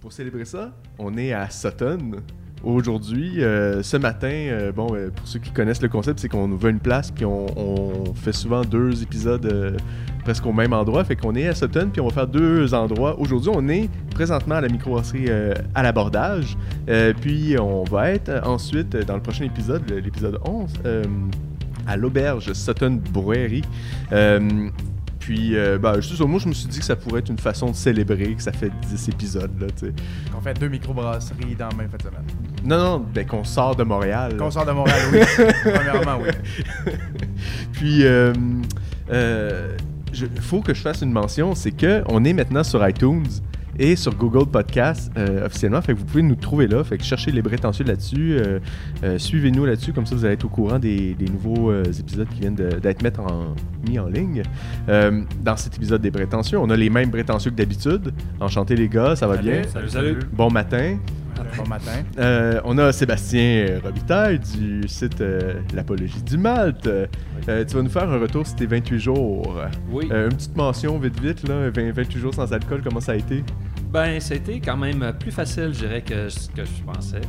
pour célébrer ça, on est à Sutton. Aujourd'hui, euh, ce matin, euh, bon, euh, pour ceux qui connaissent le concept, c'est qu'on nous veut une place, puis on, fait souvent deux épisodes presque au même endroit. Fait qu'on est à Sutton, puis on va faire deux endroits. Aujourd'hui, on est présentement à la microbrasserie à l'abordage. Puis on va être ensuite, dans le prochain épisode, l'épisode 11, euh, à l'auberge Sutton Brewery. Puis, euh, bah, juste, moi, je me suis dit que ça pourrait être une façon de célébrer que ça fait 10 épisodes, là, tu sais. On fait deux microbrasseries dans la même fin de semaine. Non, non, ben qu'on sort de Montréal. Qu'on sort de Montréal, oui. Premièrement, oui. Puis, euh, euh, je- faut que je fasse une mention, c'est que on est maintenant sur iTunes et sur Google Podcast euh, officiellement, fait que vous pouvez nous trouver là, fait que cherchez les prétentieux là-dessus, euh, euh, suivez-nous là-dessus, comme ça vous allez être au courant des, des nouveaux euh, épisodes qui viennent d'être en- mis en ligne. Euh, dans cet épisode des prétentieux, on a les mêmes prétentieux que d'habitude. Enchanté les gars, ça va bien? Salut, salut. Bon matin. Bon matin. Euh, on a Sébastien Robitaille du site euh, L'Apologie du Malte. Euh, tu vas nous faire un retour sur tes 28 jours. Oui. Euh, une petite mention vite vite, là, 20 28 jours sans alcool, comment ça a été? Ben, c'était quand même plus facile, je dirais, que ce que je pensais.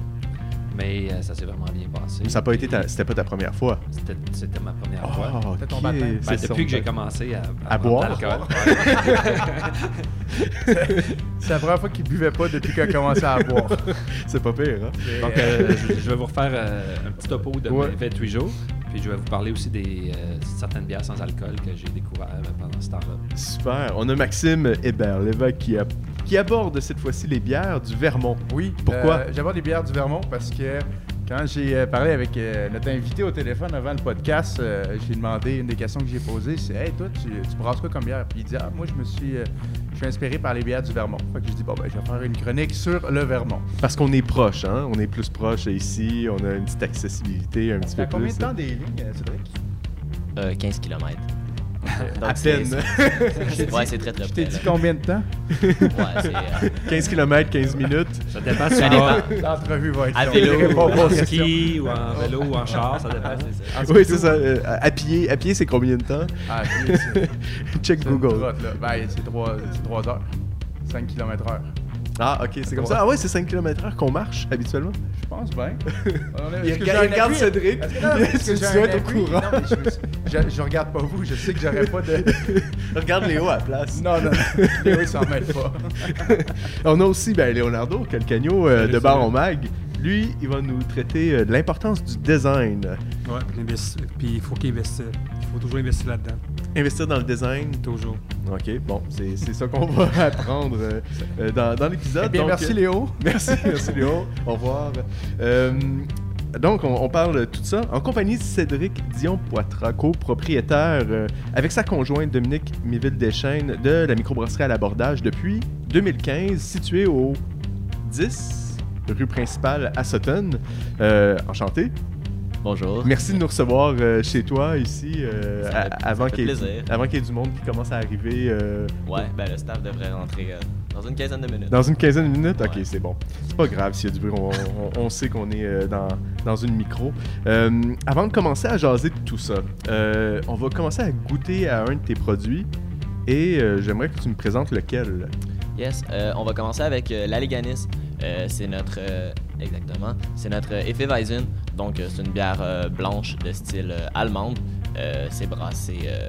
Mais euh, ça s'est vraiment bien passé. Ça n'a pas été ta, c'était pas ta première fois? C'était, c'était ma première fois. Oh, C'était ton baptême. Ben, depuis que j'ai commencé à, boire? C'est la première fois qu'il buvait pas depuis qu'il a commencé à boire. C'est pas pire, hein? Et, Donc, euh, je, je vais vous refaire euh, un petit topo de Ouais. mes 28 jours. Puis je vais vous parler aussi des euh, certaines bières sans alcool que j'ai découvert pendant ce temps-là. Super. On a Maxime Hébert, l'évêque qui, a- qui aborde cette fois-ci les bières du Vermont. Oui. Pourquoi? euh, J'aborde des bières du Vermont parce que quand j'ai euh, parlé avec euh, notre invité au téléphone avant le podcast, euh, j'ai demandé une des questions que j'ai posées, c'est Hey, toi, tu, tu brasses quoi comme bière? Puis il dit Ah, moi, je me suis, euh, je suis inspiré par les bières du Vermont. Fait que je dis Bon, ben, je vais faire une chronique sur le Vermont. Parce qu'on est proche, hein? On est plus proche ici, on a une petite accessibilité un petit Ça peu fait combien plus. de temps des lignes, euh, Cédric? Euh, 15 km. À peine. Ouais, c'est très très Je t'ai dit combien de temps? Ouais, c'est euh, 15 km, 15 minutes. Ça dépend si Ça on va dépend. L'entrevue va être À longue. vélo, Je réponds pas aux en questions. ski ou en vélo ou en char, ça dépend. En Oui, scooter. c'est ça. euh, à à pied, à pied c'est combien de temps? Ah, c'est- Check c'est une Google. trotte, là. Ben, c'est 3, heures. 5 km heure. Ah, ok, c'est comme ça. Ah ouais, c'est 5 km/h qu'on marche habituellement. Je pense bien. Il regarde-? Cédric. Est-ce que- j'ai dois un être au appui? courant? Non, mais je, je, je regarde pas vous. Je sais que j'aurais pas de. Regarde Léo à la place. Non, non, non. Léo, il s'en mêle pas. On a aussi ben, Leonardo Calcagno euh, de Baron. Mag. Lui, il va nous traiter euh, de l'importance du design. Ouais, puis il faut qu'il investisse. Il faut toujours investir là-dedans. Investir dans le design. Toujours. Ok, bon, c'est ça qu'on va apprendre euh, euh, dans, dans l'épisode. Eh bien, Donc, merci Léo. Merci, merci Léo. Au revoir. Euh, donc, on, on parle de tout ça en compagnie de Cédric Dion-Poitras, copropriétaire euh, avec sa conjointe Dominique Miville-Deschênes de la microbrasserie à l'abordage depuis 2015, située au 10 rue principale à Sutton. Enchanté. Bonjour. Merci de nous recevoir euh, chez toi ici euh, Ça fait- avant qu'il y, ait- y du monde qui commence à arriver. euh, Ouais, ben le staff devrait rentrer euh, dans une quinzaine de minutes. Dans une quinzaine de minutes? Ok, c'est bon. C'est pas grave s'il y a du bruit, on, on- on sait qu'on est dans, dans une micro. Avant de commencer à jaser de tout ça, on va commencer à goûter à un de tes produits et j'aimerais que tu me présentes lequel. Yes, on va commencer avec l'Alleganis. Euh, c'est notre euh, exactement, c'est euh. Donc euh, c'est une bière euh, blanche de style euh, allemande. Euh, c'est brassé euh,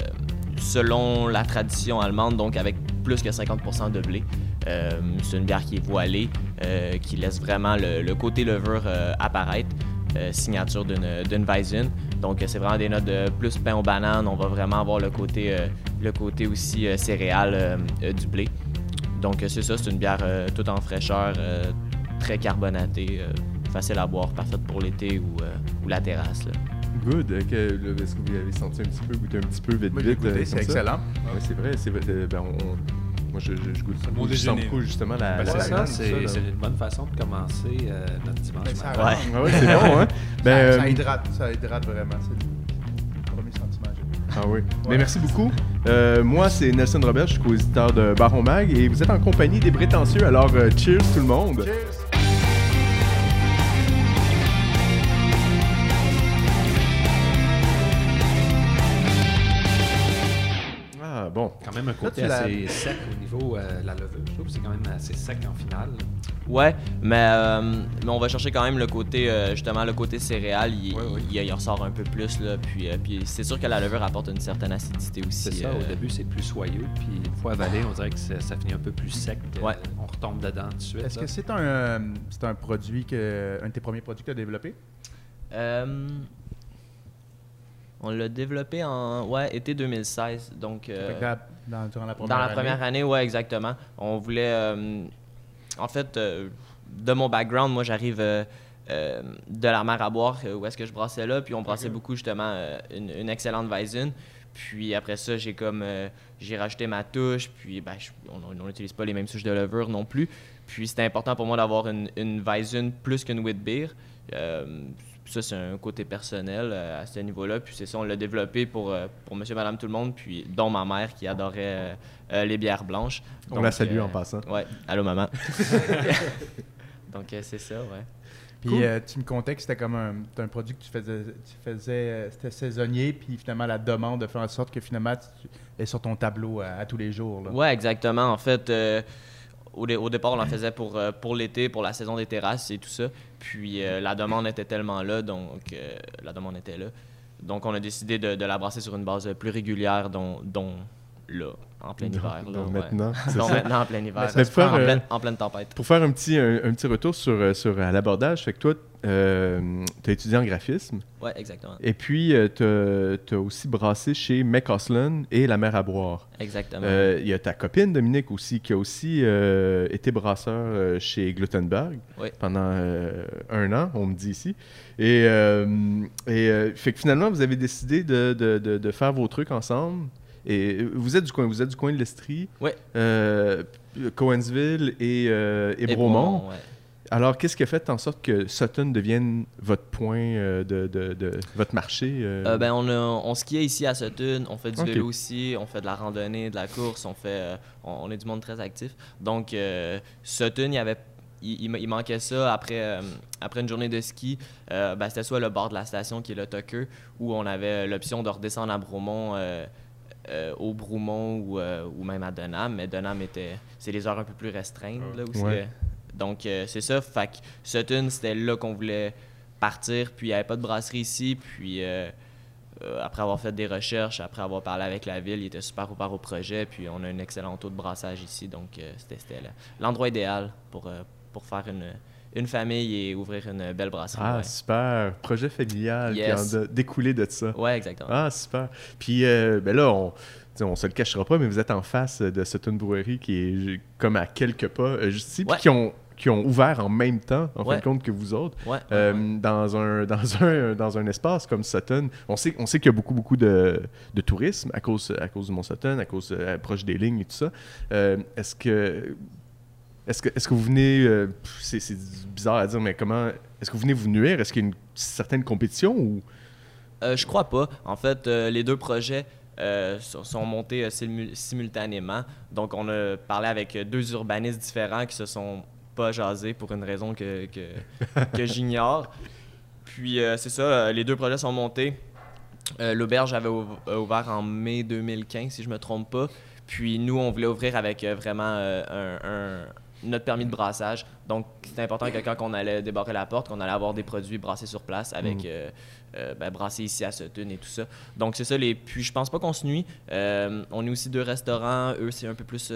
selon la tradition allemande, donc avec plus que 50% de blé. Euh, c'est une bière qui est voilée, euh, qui laisse vraiment le, côté levure euh, apparaître. Euh, signature d'une Weizen. Donc, euh, c'est vraiment des notes de plus pain aux bananes. On va vraiment avoir le côté, euh, aussi euh, céréal euh, euh, du blé. Donc, euh, c'est ça, c'est une bière euh, toute en fraîcheur, euh, très carbonatée, euh, facile à boire, parfaite pour l'été ou, euh, ou la terrasse. là. Good. euh, que- le- Est-ce que vous avez senti un petit peu, goûté un petit peu vite Moi, vite? goûté, euh, c'est excellent. Oui, c'est vrai. c'est euh, ben, on- moi, je, je, je goûte ça. Bon je sens déjeuner. beaucoup justement la, Ben, la c'est ça, c'est, une bonne façon de commencer euh, notre dimanche Ben, ça matin. Ouais. Ah ouais, c'est bon, hein? Ben, ça, euh, ça hydrate, ça hydrate vraiment. C'est le premier sentiment. que j'ai. Ah oui. Mais merci beaucoup. Euh, moi, c'est Nelson Robert, je suis co-éditeur de Baron Mag et vous êtes en compagnie des prétentieux, alors euh, cheers tout le monde. Cheers! Même un côté assez sec au niveau euh, de la levure. Je trouve c'est quand même assez sec en finale. Ouais, mais, euh, mais on va chercher quand même le côté, euh, justement, le côté céréal, il, Ouais, ouais. il- il ressort un peu plus, là, puis, euh, puis c'est sûr que la levure apporte une certaine acidité aussi. C'est ça, euh, au début c'est plus soyeux, puis une fois avalé, on dirait que ça, ça finit un peu plus sec. Ouais. On retombe dedans tout de suite. Est-ce que c'est un, euh, c'est un produit que. un de tes premiers produits que tu as développé? Euh, on l'a développé en ouais, été 2016, donc... euh, dans, durant la première Dans la année. première année, ouais, exactement. On voulait. euh, en fait, euh, de mon background, moi, j'arrive euh, de la mer à boire, où est-ce que je brassais là. Puis on brassait beaucoup, justement, une, une excellente Weizen. Puis après ça, j'ai comme. j'ai rajouté ma touche. Puis ben, je- on n'utilise pas les mêmes souches de levure non plus. Puis c'était important pour moi d'avoir une, une Weizen plus qu'une wheat beer. Euh, ça, c'est un côté personnel euh, à ce niveau-là. Puis c'est ça, on l'a développé pour, euh, pour monsieur, madame, tout le monde, puis dont ma mère qui adorait euh, euh, les bières blanches. On Donc, la salue euh, en passant. Ouais, allô maman. Donc euh, c'est ça, ouais. Puis Cool. euh, tu me contais que c'était comme un, produit que tu faisais, tu faisais euh, c'était saisonnier, puis finalement la demande de faire en sorte que finalement tu es sur ton tableau à, à tous les jours. Là. Ouais, exactement. En fait, euh, au, dé- au départ, on en faisait pour, euh, pour l'été, pour la saison des terrasses et tout ça. Puis euh, la demande était tellement là, donc euh, la demande était là. Donc on a décidé de, de la brasser sur une base plus régulière, dont, là, en plein hiver. là, ouais. maintenant, ça. maintenant en plein hiver. se fait, en, euh, pleine, en pleine tempête. Pour faire un petit, un, un petit retour sur, euh, sur euh, l'abordage, fait que toi, tu as étudié en graphisme Ouais, exactement. et puis tu as aussi brassé chez McCausland et La Mer à boire. Exactement. Euh, Il y a ta copine Dominique aussi qui a aussi euh, été brasseur euh, chez Glutenberg Oui. pendant euh, un an, on me dit ici. Et, euh, et euh, fait que finalement, vous avez décidé de, de- de- de faire vos trucs ensemble. Et euh, vous êtes du coin, vous êtes du coin de l'Estrie, Ouais. euh, Cowansville et, euh, et Et Bromont. ouais. Alors, qu'est-ce qui a fait en sorte que Sutton devienne votre point euh, de, de- de- votre marché ben, on, a, on skiait ici à Sutton, on fait du Ok. vélo aussi, on fait de la randonnée, de la course, on fait, on, on est du monde très actif. Donc, Sutton, il y avait, il, il ma- il manquait ça après, euh, après une journée de ski. Euh, ben, c'était soit le bord de la station qui est le Tucker, où on avait l'option de redescendre à Bromont. euh, euh, au Broumont ou, euh, ou même à Denham, mais Denham était c'est les heures un peu plus restreintes là aussi. Ouais. Donc euh, c'est ça, fait que Sutton c'était là qu'on voulait partir, puis il n'y avait pas de brasserie ici, puis euh, euh, après avoir fait des recherches, après avoir parlé avec la ville, il était super ouvert au projet, puis on a un excellent taux de brassage ici, donc euh, c'était là- l'endroit idéal pour, euh, pour faire une, une famille et ouvrir une belle brasserie. Ah, ouais. super. Projet familial Yes. qui en a découlé de ça. Ouais, exactement. Ah, super. Puis, euh, ben là, on, on se le cachera pas, mais vous êtes en face de Sutton Brewery qui est comme à quelques pas euh, juste ici, puis Ouais. qui ont, qui ont ouvert en même temps, en fin de compte, que vous autres. Ouais, Euh. Dans, un, dans, un, dans un espace comme Sutton, on sait, on sait qu'il y a beaucoup, beaucoup de, de tourisme à cause, à cause du Mont Sutton, à cause euh, proche des lignes et tout ça. Euh, est-ce que est-ce que, est-ce que vous venez, euh, c'est, bizarre à dire, mais comment, est-ce que vous venez vous nuire? Est-ce qu'il y a une certaine compétition ou... Euh, je crois pas. En fait, euh, les deux projets sont sont montés simu- simultanément. Donc, on a parlé avec deux urbanistes différents qui se sont pas jasés pour une raison que, que, que j'ignore. Puis, c'est ça, les deux projets sont montés. L'auberge avait ouvert en mai 2015, si je me trompe pas. Puis, nous, on voulait ouvrir avec euh, vraiment euh, un- un- notre permis de brassage. Donc, c'était important que quand on allait débarrer la porte, qu'on allait avoir des produits brassés sur place avec Mhm. euh, euh, ben, brassés ici à Sutton et tout ça. Donc, c'est ça. Les... Puis, je pense pas qu'on se nuit. Euh, on est aussi deux restaurants. Eux, c'est un peu plus,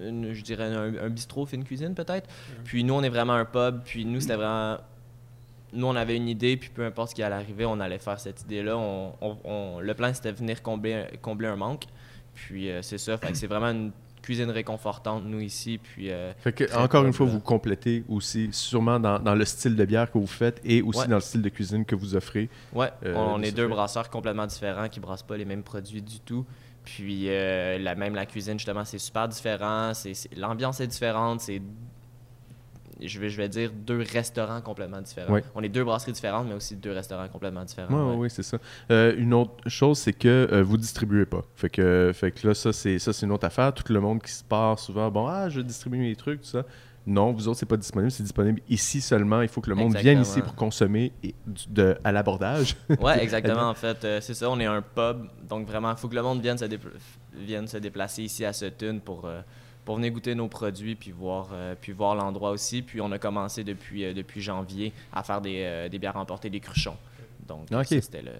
une- je dirais, un, un bistrot, fine cuisine peut-être. Puis, nous, on est vraiment un pub. Puis, nous, c'était vraiment. Nous, on avait une idée, puis peu importe ce qui allait arriver, on allait faire cette idée-là. On, on- on- le plan, c'était venir combler, un- combler un manque. Puis, euh, c'est ça. C'est vraiment une cuisine réconfortante, nous, ici. Puis, euh, Fait que, Très encore une fois, vous complétez aussi sûrement dans, dans le style de bière que vous faites et aussi Ouais. dans le style de cuisine que vous offrez. Ouais, Euh, on est deux brasseurs complètement différents qui brassent pas les mêmes produits du tout. Puis euh, la, même la cuisine, justement, c'est super différent. L'ambiance est différente. C'est je, vais, je vais dire deux restaurants complètement différents. Ouais. On est deux brasseries différentes, mais aussi deux restaurants complètement différents. Ouais. oui, c'est ça. Euh, une autre chose, c'est que euh, vous distribuez pas. Fait que, fait que là, ça, c'est ça, c'est une autre affaire. Tout le monde qui se part souvent, bon, ah, je distribue mes trucs, tout ça. Non, vous autres, c'est pas disponible. C'est disponible ici seulement. Il faut que le monde vienne ici pour consommer et du- de, à l'abordage. Ouais, exactement. en fait, Euh, c'est ça. On est un pub, donc vraiment, il faut que le monde vienne se, vienne se déplacer ici à Sutton pour, euh, pour venir goûter nos produits puis voir, euh, puis voir l'endroit aussi. Puis on a commencé depuis, euh, depuis janvier à faire des, euh, des bières emportées, des cruchons. Donc, c'était le.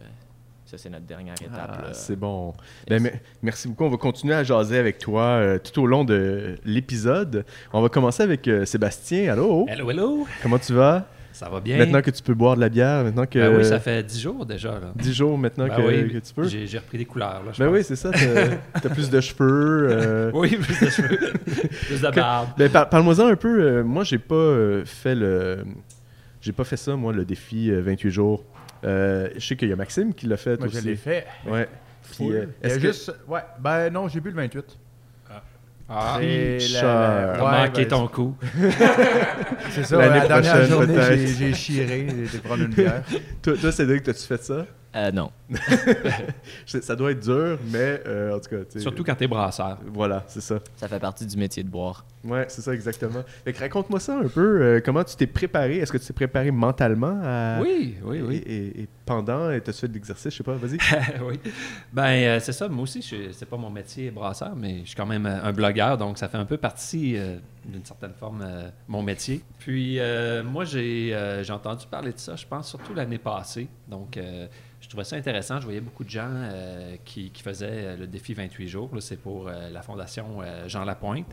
Ça, c'est notre dernière étape. Ah, là. c'est bon. Ben, me- merci beaucoup. On va continuer à jaser avec toi euh, tout au long de l'épisode. On va commencer avec euh, Sébastien. Allô? Hello, hello! Comment tu vas? Ça va bien? Maintenant que tu peux boire de la bière, maintenant que... Ben oui, ça fait 10 jours déjà. Là. 10 jours maintenant Ben que, oui, que tu peux. J'ai j'ai repris des couleurs. Là, je Ben pense. oui, c'est ça. T'as t'as plus de cheveux. euh, Oui, plus de cheveux, plus de barbe. Ben, par- Parle-moi-en un peu. euh, moi, j'ai pas euh, fait le. J'ai pas fait ça, moi, le défi euh, 28 jours. Euh, je sais qu'il y a Maxime qui l'a fait Moi, aussi. je l'ai fait. Ouais. Puis, Full. Il y a est-ce que- juste. Ouais, ben non, j'ai bu le 28. Ah, t'as ouais, manqué ben, ton coup. C'est ça, L'année la dernière prochaine, journée, j'ai j'ai chiré, j'ai été prendre une bière. Toi, toi Cédric, t'as-tu fait ça? Euh, non. Ça doit être dur, mais euh, en tout cas. Surtout quand t'es brasseur. Voilà, c'est ça. Ça fait partie du métier de boire. Ouais, c'est ça exactement. Raconte-moi ça un peu. euh, comment tu t'es préparé? Est-ce que tu t'es préparé mentalement à. Oui, oui, oui. Et, et- et pendant, et t'as-tu fait de l'exercice? Je sais pas, vas-y. oui. Ben, euh, c'est ça. Moi aussi, je- c'est pas mon métier brasseur, mais je suis quand même euh, un blogueur, donc ça fait un peu partie, euh, d'une certaine forme, mon métier. Puis, moi, j'ai j'ai entendu parler de ça, je pense, surtout l'année passée. Donc, je trouvais ça intéressant. Je voyais beaucoup de gens qui, qui faisaient le défi 28 jours. Là, C'est pour la Fondation Jean Lapointe.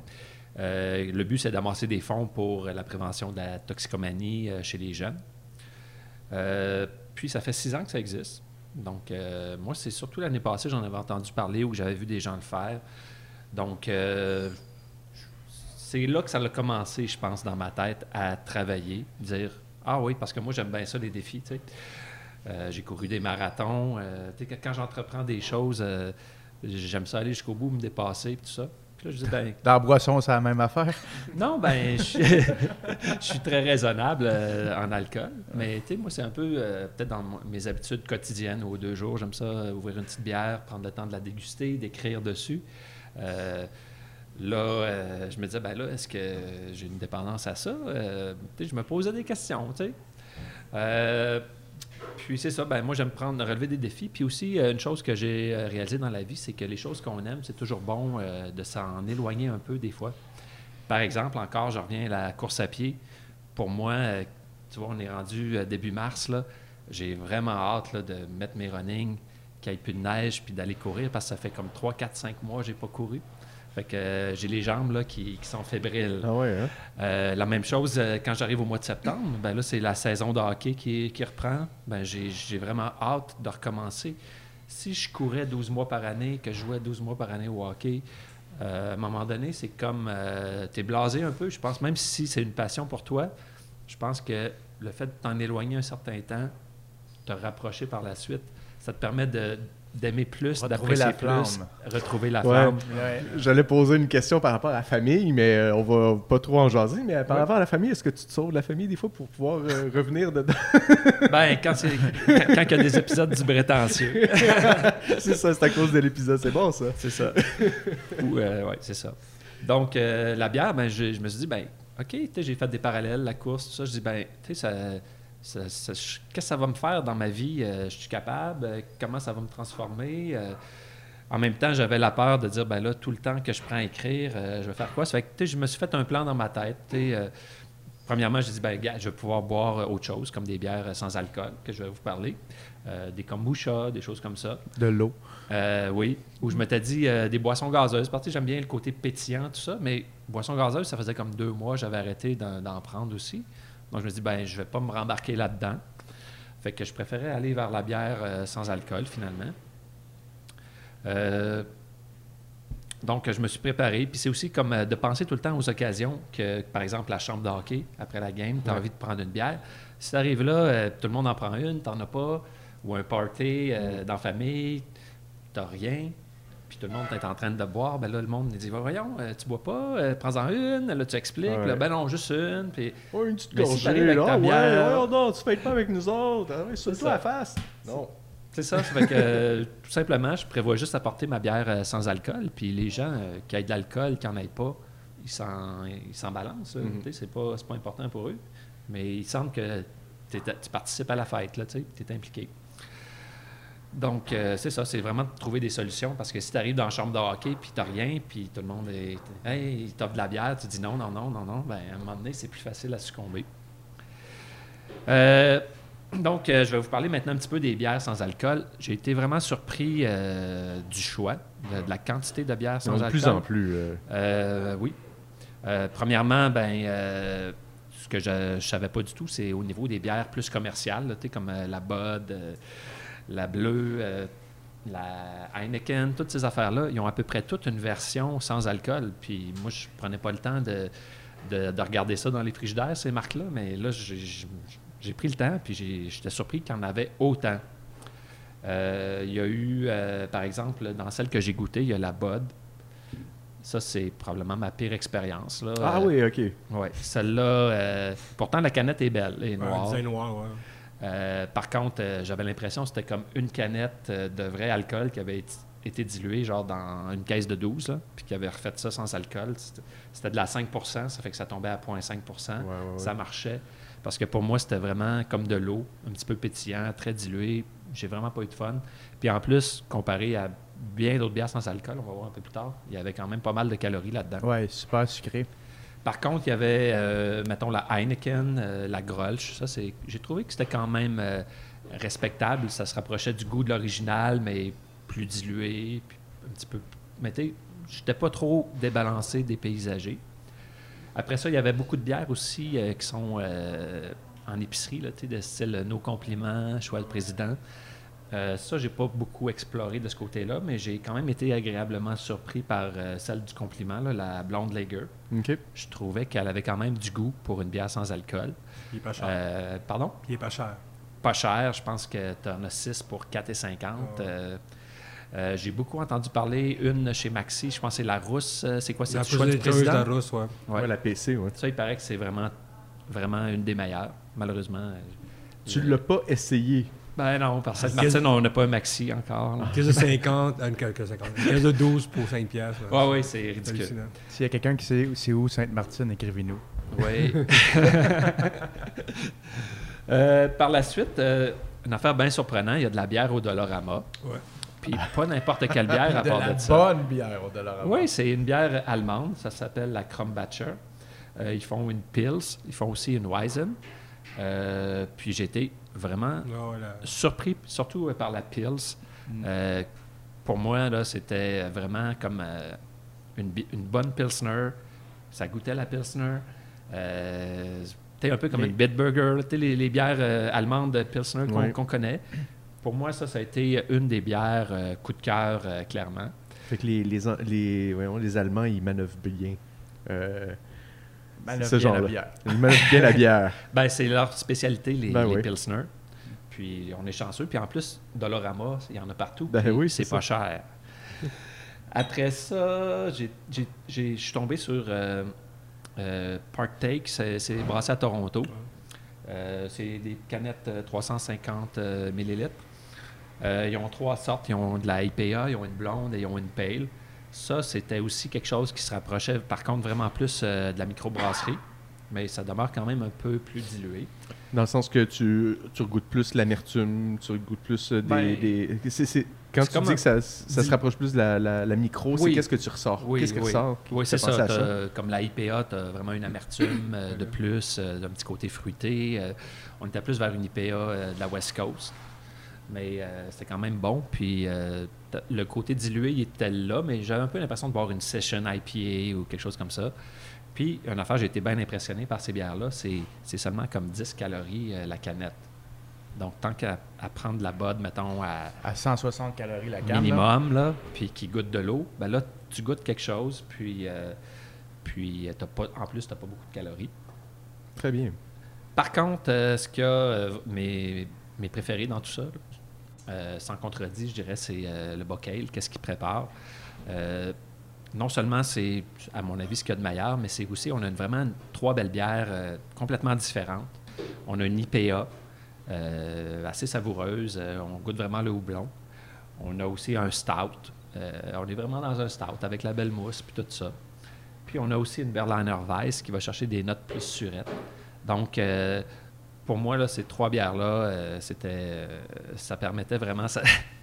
Euh, le but, c'est d'amasser des fonds pour la prévention de la toxicomanie euh, chez les jeunes. Euh, puis ça fait six ans que ça existe. Donc, moi, c'est surtout l'année passée, j'en avais entendu parler ou j'avais vu des gens le faire. Donc, c'est là que ça a commencé, je pense, dans ma tête, à travailler, dire Ah oui, parce que moi, j'aime bien ça, les défis, tu sais. J'ai couru des marathons. quand j'entreprends des choses, j'aime ça aller jusqu'au bout, me dépasser, tout ça. Là, je dis ben, Dans la boisson, c'est la même affaire. non, ben, je suis, je suis très raisonnable euh, en alcool. Mais, tu sais, moi, c'est un peu, euh, peut-être dans mes habitudes quotidiennes, aux deux jours, j'aime ça, euh, ouvrir une petite bière, prendre le temps de la déguster, d'écrire dessus. Euh, là, je me disais, ben là, est-ce que j'ai une dépendance à ça? Tu sais, je me posais des questions, tu sais. Puis c'est ça, ben moi j'aime prendre, relever des défis. Puis aussi, euh, une chose que j'ai euh, réalisée dans la vie, c'est que les choses qu'on aime, c'est toujours bon euh, de s'en éloigner un peu des fois. Par exemple, encore, je reviens à la course à pied. Pour moi, tu vois, on est rendu début mars, là. J'ai vraiment hâte de mettre mes running, qu'il n'y ait plus de neige, puis d'aller courir, parce que ça fait comme 3, 4, 5 mois que j'ai pas couru. Fait que euh, j'ai les jambes là, qui, qui sont fébriles. Ah ouais, hein? Euh, la même chose euh, quand j'arrive au mois de septembre, ben là c'est la saison de hockey qui, qui reprend. Ben j'ai vraiment hâte de recommencer. Si je courais 12 mois par année, que je jouais 12 mois par année au hockey, à un moment donné, c'est comme tu es blasé un peu. Je pense même si c'est une passion pour toi, je pense que le fait de t'en éloigner un certain temps, te rapprocher par la suite, ça te permet de d'aimer plus, d'apprécier la plus, flamme. retrouver la Ouais. flamme. Ouais. J'allais poser une question par rapport à la famille, mais euh, on va pas trop en jaser. Mais par Ouais. rapport à la famille, est-ce que tu te sauves de la famille des fois pour pouvoir euh, revenir dedans? Ben, quand c'est- quand- quand il y a des épisodes du prétentieux. c'est ça, c'est à cause de l'épisode. C'est bon, ça. C'est ça. Ou, euh, ouais, c'est ça. Donc, euh, la bière, ben, je, je me suis dit, ben, OK, j'ai fait des parallèles, la course, tout ça. Je dis, ben, tu sais, ça, ça- ça- je- qu'est-ce que ça va me faire dans ma vie? Euh, je suis capable? Euh, comment ça va me transformer? Euh, en même temps, j'avais la peur de dire, ben là, tout le temps que je prends à écrire, euh, je vais faire quoi? Ça fait que, je me suis fait un plan dans ma tête. premièrement, je dit, ben, gars, je vais pouvoir boire autre chose, comme des bières sans alcool, que je vais vous parler. Des kombucha, des choses comme ça. De l'eau. Oui, où je m'étais dit des boissons gazeuses. Parce que j'aime bien le côté pétillant, tout ça, mais boissons gazeuses, ça faisait comme deux mois, j'avais arrêté d'en, d'en prendre aussi. Donc je me dis, ben, je vais pas me rembarquer là-dedans. Fait que je préférais aller vers la bière euh, sans alcool, finalement. Euh, donc, je me suis préparé. Puis c'est aussi comme euh, de penser tout le temps aux occasions que, par exemple, la chambre de hockey, après la game, tu as Ouais. envie de prendre une bière. Si tu arrives là, tout le monde en prend une, tu n'en as pas. Ou un party dans la famille, tu rien. Tout le monde est en train de boire, ben là, le monde me dit Voyons, euh, tu bois pas, euh, prends-en une. Là, tu expliques. Ouais. Là, ben non, juste une. Puis Oh, une petite si gorgée, là. ta bière- ouais, non, tu fais pas avec nous autres. Toi ça. la face. Non. c'est ça. ça fait que, euh, tout simplement, je prévois juste apporter ma bière euh, sans alcool. Puis les gens euh, qui aient de l'alcool, qui n'en aient pas, ils s'en, ils s'en balancent. Tu sais, C'est pas, c'est pas important pour eux. Mais il semble que tu participes à la fête, là, tu es impliqué. Donc, euh, c'est ça, c'est vraiment de trouver des solutions parce que si tu arrives dans la chambre de hockey puis tu rien, puis tout le monde est. Hey, il t'offre de la bière, tu dis non, non, non, non, non, ben, à un moment donné, c'est plus facile à succomber. Euh, donc, euh, je vais vous parler maintenant un petit peu des bières sans alcool. J'ai été vraiment surpris du choix, de, de la quantité de bières sans de alcool. plus en plus. oui. Premièrement, ben, ce que je ne savais pas du tout, c'est au niveau des bières plus commerciales, là, comme la Bud, la Bleue, euh, la Heineken, toutes ces affaires-là, ils ont à peu près toute une version sans alcool. Puis moi, je prenais pas le temps de, de, de regarder ça dans les frigidaires, ces marques-là, mais là, j'ai- pris le temps, puis j'étais surpris qu'il y en avait autant. Euh, il y a eu, euh, par exemple, dans celle que j'ai goûtée, il y a la Bud. Ça, c'est probablement ma pire expérience. Ah Euh, oui, ok. Ouais, celle-là, pourtant la canette est belle, Ouais, noire. noir, ouais. Euh, par contre, euh, j'avais l'impression que c'était comme une canette euh, de vrai alcool qui avait été, diluée genre dans une caisse de 12, là, puis qui avait refait ça sans alcool. C'était- C'était de la 5% ça fait que ça tombait à 0,5 Ouais, ouais, ouais. Ça marchait. Parce que pour moi, c'était vraiment comme de l'eau, un petit peu pétillant, très dilué. J'ai vraiment pas eu de fun. Puis en plus, comparé à bien d'autres bières sans alcool, on va voir un peu plus tard, il y avait quand même pas mal de calories là-dedans. Ouais, super sucré. Par contre, il y avait, euh, mettons, la Heineken, euh, la Grolsch. Ça, c'est, j'ai trouvé que c'était quand même euh, respectable. Ça se rapprochait du goût de l'original, mais plus dilué, puis un petit peu. Mais tu j'étais pas trop débalancé, dépaysagé. Après ça, il y avait beaucoup de bières aussi qui sont en épicerie, là, de style Nos compliments, Choix le président. Euh, ça, j'ai pas beaucoup exploré de ce côté-là, mais j'ai quand même été agréablement surpris par euh, celle du compliment, là, la Blonde Lager. Ok. Je trouvais qu'elle avait quand même du goût pour une bière sans alcool. Il est pas cher. Euh, pardon? Il est pas cher. Pas cher. Je pense que tu en as 6 pour 4,50. ouais. Euh, euh, J'ai beaucoup entendu parler une chez Maxi. Je pense que c'est la rousse. C'est quoi? C'est La choix du de la président? rousse, ouais. Ouais. Ouais, la PC, ouais. Ça, il paraît que c'est vraiment, vraiment une des meilleures. Malheureusement. Tu l'as pas essayé? Ben non, parce que Martine, on n'a pas un Maxi encore. là. Une caisse de 50, euh, une caisse de 50. Une caisse de 12 pour 5 piastres. là. Ouais, ouais, c'est ridicule. S'il y a quelqu'un qui sait c'est où Sainte-Martine, écrivez-nous. Oui. Euh, par la suite, euh, une affaire bien surprenante, il y a de la bière au Dollarama. Ouais. Puis pas n'importe quelle bière à de part la de ça. bonne bière au dollar. Oui, c'est une bière allemande, ça s'appelle la Krombacher. Euh, ils font une Pils, ils font aussi une Weizen. Euh, puis j'ai été vraiment la- surpris, surtout euh, par la Pils. Mm. Euh, pour moi, là, c'était vraiment comme euh, une, une bonne Pilsner. Ça goûtait la Pilsner. Euh, c'était un peu comme Les- une Bitburger, les, les bières euh, allemandes de Pilsner qu'on connaît. Pour moi, ça, ça a été une des bières euh, coup de cœur, euh, clairement. Fait que les, les, les, voyons, les Allemands, ils manœuvrent bien. Ce bien la genre-là. bière. ils manœuvrent bien la bière. Ben, c'est leur spécialité, les, Ben les oui. Pilsner. Puis on est chanceux. Puis en plus, Dolorama, il y en a partout. Ben oui, c'est pas cher. Après ça, j'ai- j'ai- j'ai- je suis tombé sur euh, euh, Park Take. C'est brassé à Toronto. Euh, c'est des canettes euh, 350 euh, millilitres. Euh, ils ont trois sortes. Ils ont de la IPA, ils ont une blonde et ils ont une pale. Ça, c'était aussi quelque chose qui se rapprochait, par contre, vraiment plus euh, de la microbrasserie. Mais ça demeure quand même un peu plus dilué. Dans le sens que tu, tu regoutes plus l'amertume, tu regoutes plus euh, des. Ben, des- c'est- c'est- quand c'est tu dis un- que ça, ça se rapproche plus de la, la, la micro, c'est Oui. qu'est-ce que tu ressors? Oui, Qu'est-ce oui. Oui, c'est ça. Comme la IPA, tu as vraiment une amertume euh, de plus, euh, d'un petit côté fruité. Euh, on était plus vers une IPA de la West Coast. Mais c'était quand même bon. Puis le côté dilué, il était là, mais j'avais un peu l'impression de boire une session IPA ou quelque chose comme ça. Puis, une affaire, j'ai été bien impressionné par ces bières-là, c'est c'est seulement comme 10 calories euh, la canette. Donc, tant qu'à à prendre de la Bud, mettons, à, À 160 calories la là. minimum, là, puis qui goûte de l'eau, ben là, tu goûtes quelque chose, puis, euh, puis euh, t'as pas, en plus, tu n'as pas beaucoup de calories. Très bien. Par contre, euh, ce qu'il y a, euh, mes, mes préférés dans tout ça, là, euh, sans contredit, je dirais, c'est euh, le Bocale, qu'est-ce qu'il prépare. Euh, non seulement c'est, à mon avis, ce qu'il y a de meilleur, mais c'est aussi, on a vraiment trois belles bières complètement différentes. On a une IPA assez savoureuse, on goûte vraiment le houblon. On a aussi un stout. On est vraiment dans un stout avec la belle mousse puis tout ça. Puis on a aussi une Berliner Weiss qui va chercher des notes plus surettes. Donc, pour moi, là, ces trois bières-là, euh, c'était, euh, ça permettait vraiment ça-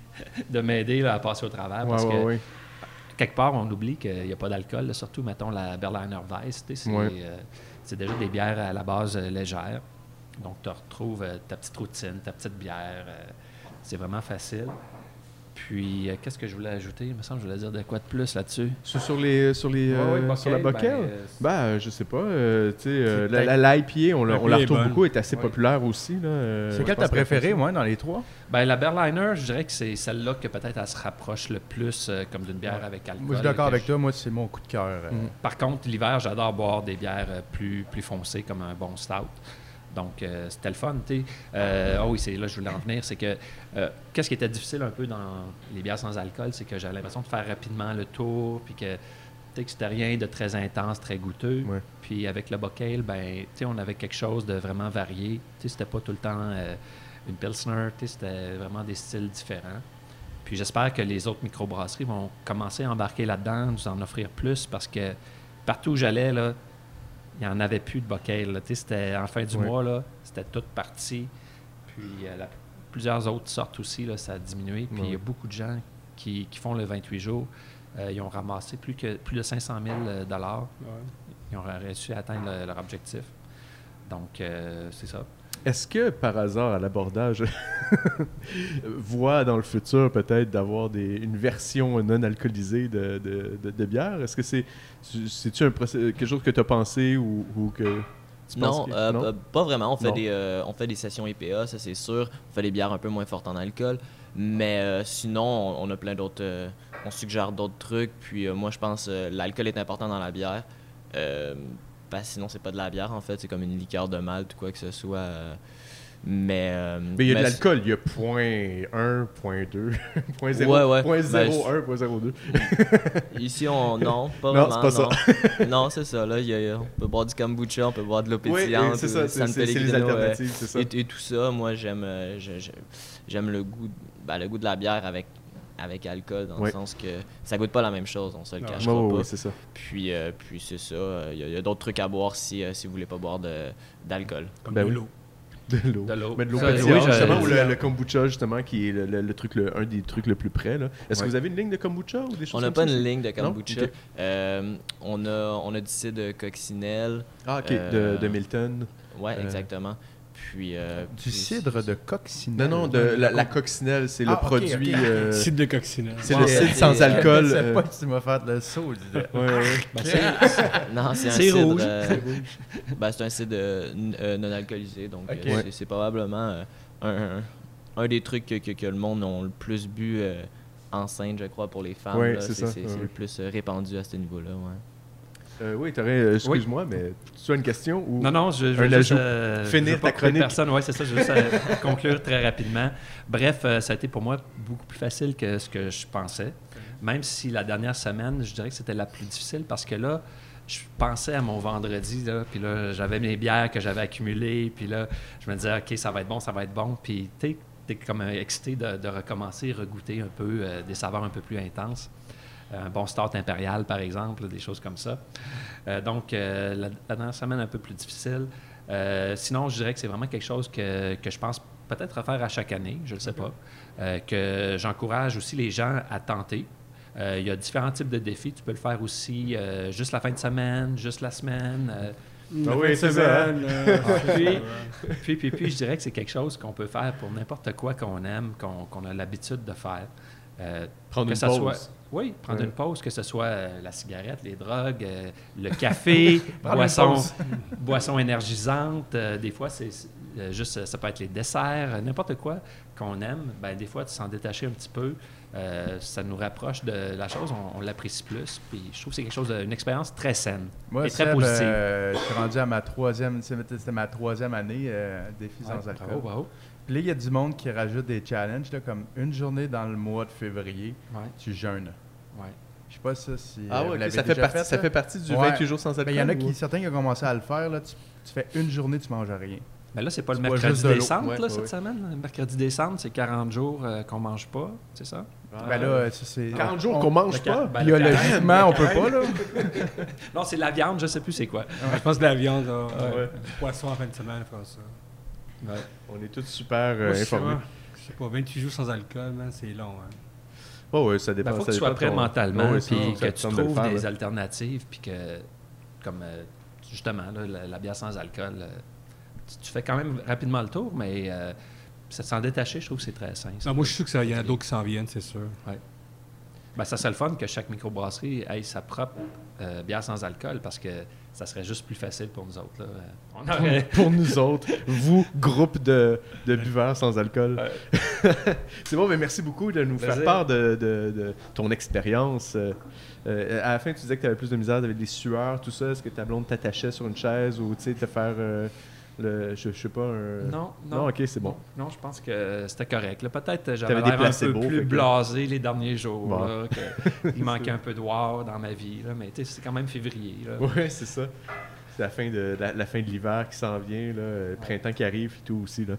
de m'aider là, à passer au travers. Parce ouais, que ouais. quelque part, on oublie qu'il n'y a pas d'alcool, surtout, mettons, la Berliner Weiss. C'est, euh, c'est déjà des bières à la base légères. Donc, tu retrouves ta petite routine, ta petite bière. c'est vraiment facile. Puis, euh, qu'est-ce que je voulais ajouter? Il me semble que je voulais dire de quoi de plus là-dessus. Sur, sur les, sur, les, Ouais, ouais, euh, sur la Bocale? ben, euh, Ben, euh, je sais pas. euh, tu euh, la, la, l'IPA, on, la- on la retrouve bonne. beaucoup, est assez Ouais. populaire aussi. Là, euh, C'est quelle ta préférée, moi, dans les trois? Ben, la Berliner, je dirais que c'est celle-là que peut-être elle se rapproche le plus euh, comme d'une bière avec alcool. Moi, je suis d'accord avec je- toi. Moi, c'est mon coup de cœur. euh. Mm. Par contre, l'hiver, j'adore boire des bières euh, plus, plus foncées comme un bon stout. Donc, euh, c'était le fun, tu sais. Euh, ah oui, c'est là que je voulais en venir. C'est que, euh, qu'est-ce qui était difficile un peu dans les bières sans alcool, c'est que j'avais l'impression de faire rapidement le tour, puis que, tu sais, que c'était rien de très intense, très goûteux. Ouais. Puis avec le Bocale, ben, tu sais, on avait quelque chose de vraiment varié. Tu sais, c'était pas tout le temps une Pilsner, tu sais, c'était vraiment des styles différents. Puis j'espère que les autres microbrasseries vont commencer à embarquer là-dedans, nous en offrir plus, parce que partout où j'allais, là, il n'y en avait plus de sais, C'était en fin du mois, là, c'était toute partie. Puis euh, la- plusieurs autres sortes aussi, là, ça a diminué. Puis il y a beaucoup de gens qui, qui font le 28 jours. Euh, ils ont ramassé plus, que, plus de 500 000 dollars. Ils ont réussi à atteindre le- leur objectif. Donc, euh, c'est ça. Est-ce que par hasard, à l'abordage, voit dans le futur peut-être d'avoir une version non alcoolisée de, de, de- de bière? Est-ce que c'est tu- c'est-tu un quelque chose que tu as pensé ou, ou que tu penses Non, que- euh, non? pas vraiment. On fait, Non. des, euh, on fait des sessions IPA, ça c'est sûr. On fait des bières un peu moins fortes en alcool. Mais euh, sinon, on, on a plein d'autres. euh, on suggère d'autres trucs. Puis moi, je pense que l'alcool est important dans la bière. Parce que sinon, c'est pas de la bière en fait. C'est comme une liqueur de malt ou quoi que ce soit. euh, mais. euh, Mais il y a de mais- l'alcool, il y a point 1, point 2, point 0, Ouais, ouais. point Ben, 01, point 02. Ici, on. Non, pas Non, vraiment. c'est pas non. non, c'est ça. Là, il y a- on peut boire du kombucha, on peut boire de l'eau Oui, pétillante. c'est ou ça, c'est c'est- c'est les euh, alternatives, c'est ça. et, et tout ça, moi j'aime euh, j'aime le goût ben, le goût de la bière avec avec alcool dans Ouais. le sens que ça goûte pas la même chose, on se le ouais, pas. ouais, c'est ça. Puis euh, puis c'est ça, il y a, y a d'autres trucs à boire si euh, si vous voulez pas boire de d'alcool. Comme Ben de oui. l'eau. De l'eau. De l'eau. Mais de l'eau oui, justement, ou le, kombucha, justement, qui est le, le- le truc, le, un des trucs le plus près. là. Est-ce Ouais. que vous avez une ligne de kombucha ou des choses On n'a pas ça? une ligne de kombucha. Euh, on a on a du cidre coccinelle. Ah, ok, Euh, de, de Milton. Ouais, Euh, exactement. Puis euh, Du puis- cidre de Non, coccinelle. non, de, la, la coccinelle, c'est le Ah, produit. euh, Site de coccinelle. c'est Ouais, le cidre sans alcool. Je sais euh, pas si tu m'as fait le saut. ouais, ouais. Ben, c'est- Non, c'est un C'est cidre. rouge. euh, ben, c'est un cidre non alcoolisé. Donc, euh, c'est- c'est probablement euh, un, un- un des trucs que, que- que le monde a le plus bu euh, enceinte, je crois, pour les femmes. Ouais, là. c'est c'est ça, c'est- ouais, c'est ouais. le plus euh, répandu à ce niveau-là. Ouais. Euh, oui, t'aurais, euh, excuse-moi, mais tu as une question ou... Non, non, je, je veux juste, euh, Finir je veux ta chronique. Personne. Ouais, c'est ça. Je veux juste euh, conclure très rapidement. Bref, euh, ça a été pour moi beaucoup plus facile que ce que je pensais. Même si la dernière semaine, je dirais que c'était la plus difficile parce que là, je pensais à mon vendredi, là, puis là, j'avais mes bières que j'avais accumulées, puis là, je me disais, OK, ça va être bon, ça va être bon. Puis, tu t'es comme excité de, de recommencer, regoûter un peu des saveurs un peu plus intenses. Un bon start impérial, par exemple, des choses comme ça. Euh, donc, euh, la, la dernière semaine, un peu plus difficile. Euh, sinon, je dirais que c'est vraiment quelque chose que, que je pense peut-être refaire à chaque année, je ne le sais pas. Euh, que j'encourage aussi les gens à tenter. Euh, il y a différents types de défis. Tu peux le faire aussi euh, juste la fin de semaine, juste la semaine. euh, Ah oui, c'est ça, hein? puis, puis, puis, puis, je dirais que c'est quelque chose qu'on peut faire pour n'importe quoi qu'on aime, qu'on a l'habitude de faire. Euh, Prendre que une ça pause. soit, oui, prendre Ouais. une pause, que ce soit euh, la cigarette, les drogues, euh, le café, boisson, boisson énergisante. euh, des fois, c'est juste, ça peut être les desserts, n'importe quoi qu'on aime. Ben, des fois, de s'en détacher un petit peu, ça nous rapproche de la chose, on, on l'apprécie plus. Puis je trouve que c'est quelque chose, de- une expérience très saine Moi, et très Seb, positive. je suis rendu à ma troisième, c'était ma troisième année euh, défi sans Ouais, alcool. bravo, bravo. Puis là, il y a du monde qui rajoute des challenges, là, comme une journée dans le mois de février, Ouais, tu jeûnes. ouais. Je sais pas ça si Ah euh, vous ouais, ok, l'avez ça, fait partie, fait, ça fait partie du Ouais. 28 jours sans Ben, alcool. Il y en a ou- qui, certains qui ont commencé à le faire, là, tu, tu fais une journée, tu manges rien. Mais là, c'est pas le Tu mercredi de décembre, Ouais, là, ouais, cette ouais. semaine. Le mercredi décembre, c'est 40 jours euh, qu'on mange pas, c'est ça? Ah, Ben là, c'est... 40 jours on- qu'on mange pas? ben, le Biologiquement, on peut pas, là. Non, c'est la viande, je sais plus c'est quoi. Je pense de la viande, Ouais. euh, du poisson en fin de semaine, faire ça. On est tous super euh, Moi, je sais informés. pas, Je sais pas, 28 jours sans alcool, c'est long. Hein. Oh, ouais, ça Il dépend. faut que tu sois dépend prêt ton- mentalement, Ouais, puis que tu de trouves faire, des là. alternatives, puis que, comme euh, justement, là, la, la bière sans alcool, euh, tu, tu fais quand même rapidement le tour, mais euh, ça s'en détacher, je trouve que c'est très sain. Non, moi, je suis sûr qu'il y en a d'autres qui s'en viennent, c'est sûr. Ben, ça serait le fun que chaque microbrasserie ait sa propre euh, bière sans alcool, parce que ça serait juste plus facile pour nous autres. là. On aurait... pour nous autres, vous, groupe de, de buveurs sans alcool. c'est bon, mais merci beaucoup de nous faire part de, de- de ton expérience. Euh, euh, à la fin, tu disais que tu avais plus de misère, tu avais des sueurs, tout ça. Est-ce que ta blonde t'attachait sur une chaise ou tu sais, te faire euh, le. Je, je sais pas, un. Non, non. Non, ok, c'est bon. Non, je pense que c'était correct. Peut-être que j'avais l'air un peu plus que- blasé les derniers jours. Bon. là, que il manquait un peu de wow dans ma vie. Là, mais c'est quand même février. Ouais, c'est ça. La fin de la, la fin de l'hiver qui s'en vient, là, euh, printemps qui arrive et tout aussi. Là.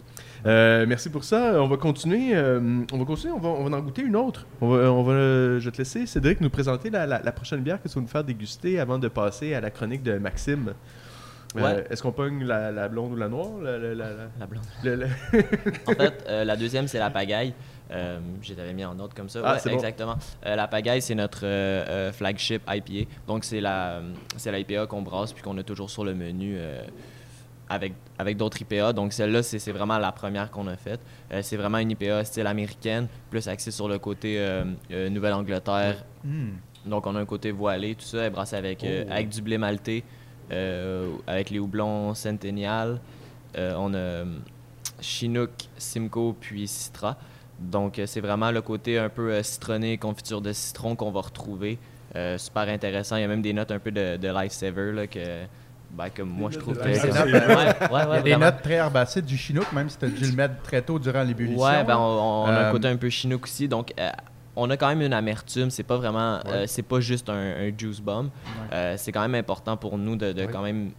Euh, merci pour ça. On va continuer. euh, on va continuer. On va, on va en goûter une autre. On va, on va, je vais te laisser, Cédric, nous présenter la, la- la prochaine bière que tu vas nous faire déguster avant de passer à la chronique de Maxime. Euh. Est-ce qu'on pogne la, la blonde ou la noire? La- blonde. le- le- En fait, la deuxième, c'est la pagaille. Euh, je l'avais mis en note comme ça. Ah, Ouais, c'est bon. exactement. Euh, la pagaille, c'est notre euh, euh, flagship IPA. Donc, c'est la, c'est la IPA qu'on brasse puis qu'on a toujours sur le menu avec, avec d'autres IPA. Donc, celle-là, c'est, vraiment la première qu'on a faite. C'est vraiment une IPA style américaine, plus axée sur le côté Nouvelle-Angleterre. Hmm. Donc, on a un côté voilé, tout ça, elle est brassée avec, Oh. avec du blé maltais, avec les houblons Centennial. On a Chinook, Simcoe, puis Citra. Donc, euh, c'est vraiment le côté un peu euh, citronné, confiture de citron qu'on va retrouver. Euh, super intéressant. Il y a même des notes un peu de, de Lifesaver, là, que, ben, comme moi, je trouve que... Lifesaver. Ouais, ouais, ouais, Il y a des notes très herbacées du chinook, même si tu as dû le mettre très tôt durant l'ébullition. Ouais, ben on, on a Euh, un côté un peu chinook aussi, donc euh, on a quand même une amertume. C'est pas vraiment, euh, c'est pas juste un, un juice bomb. Euh, c'est quand même important pour nous de, de Ouais. quand même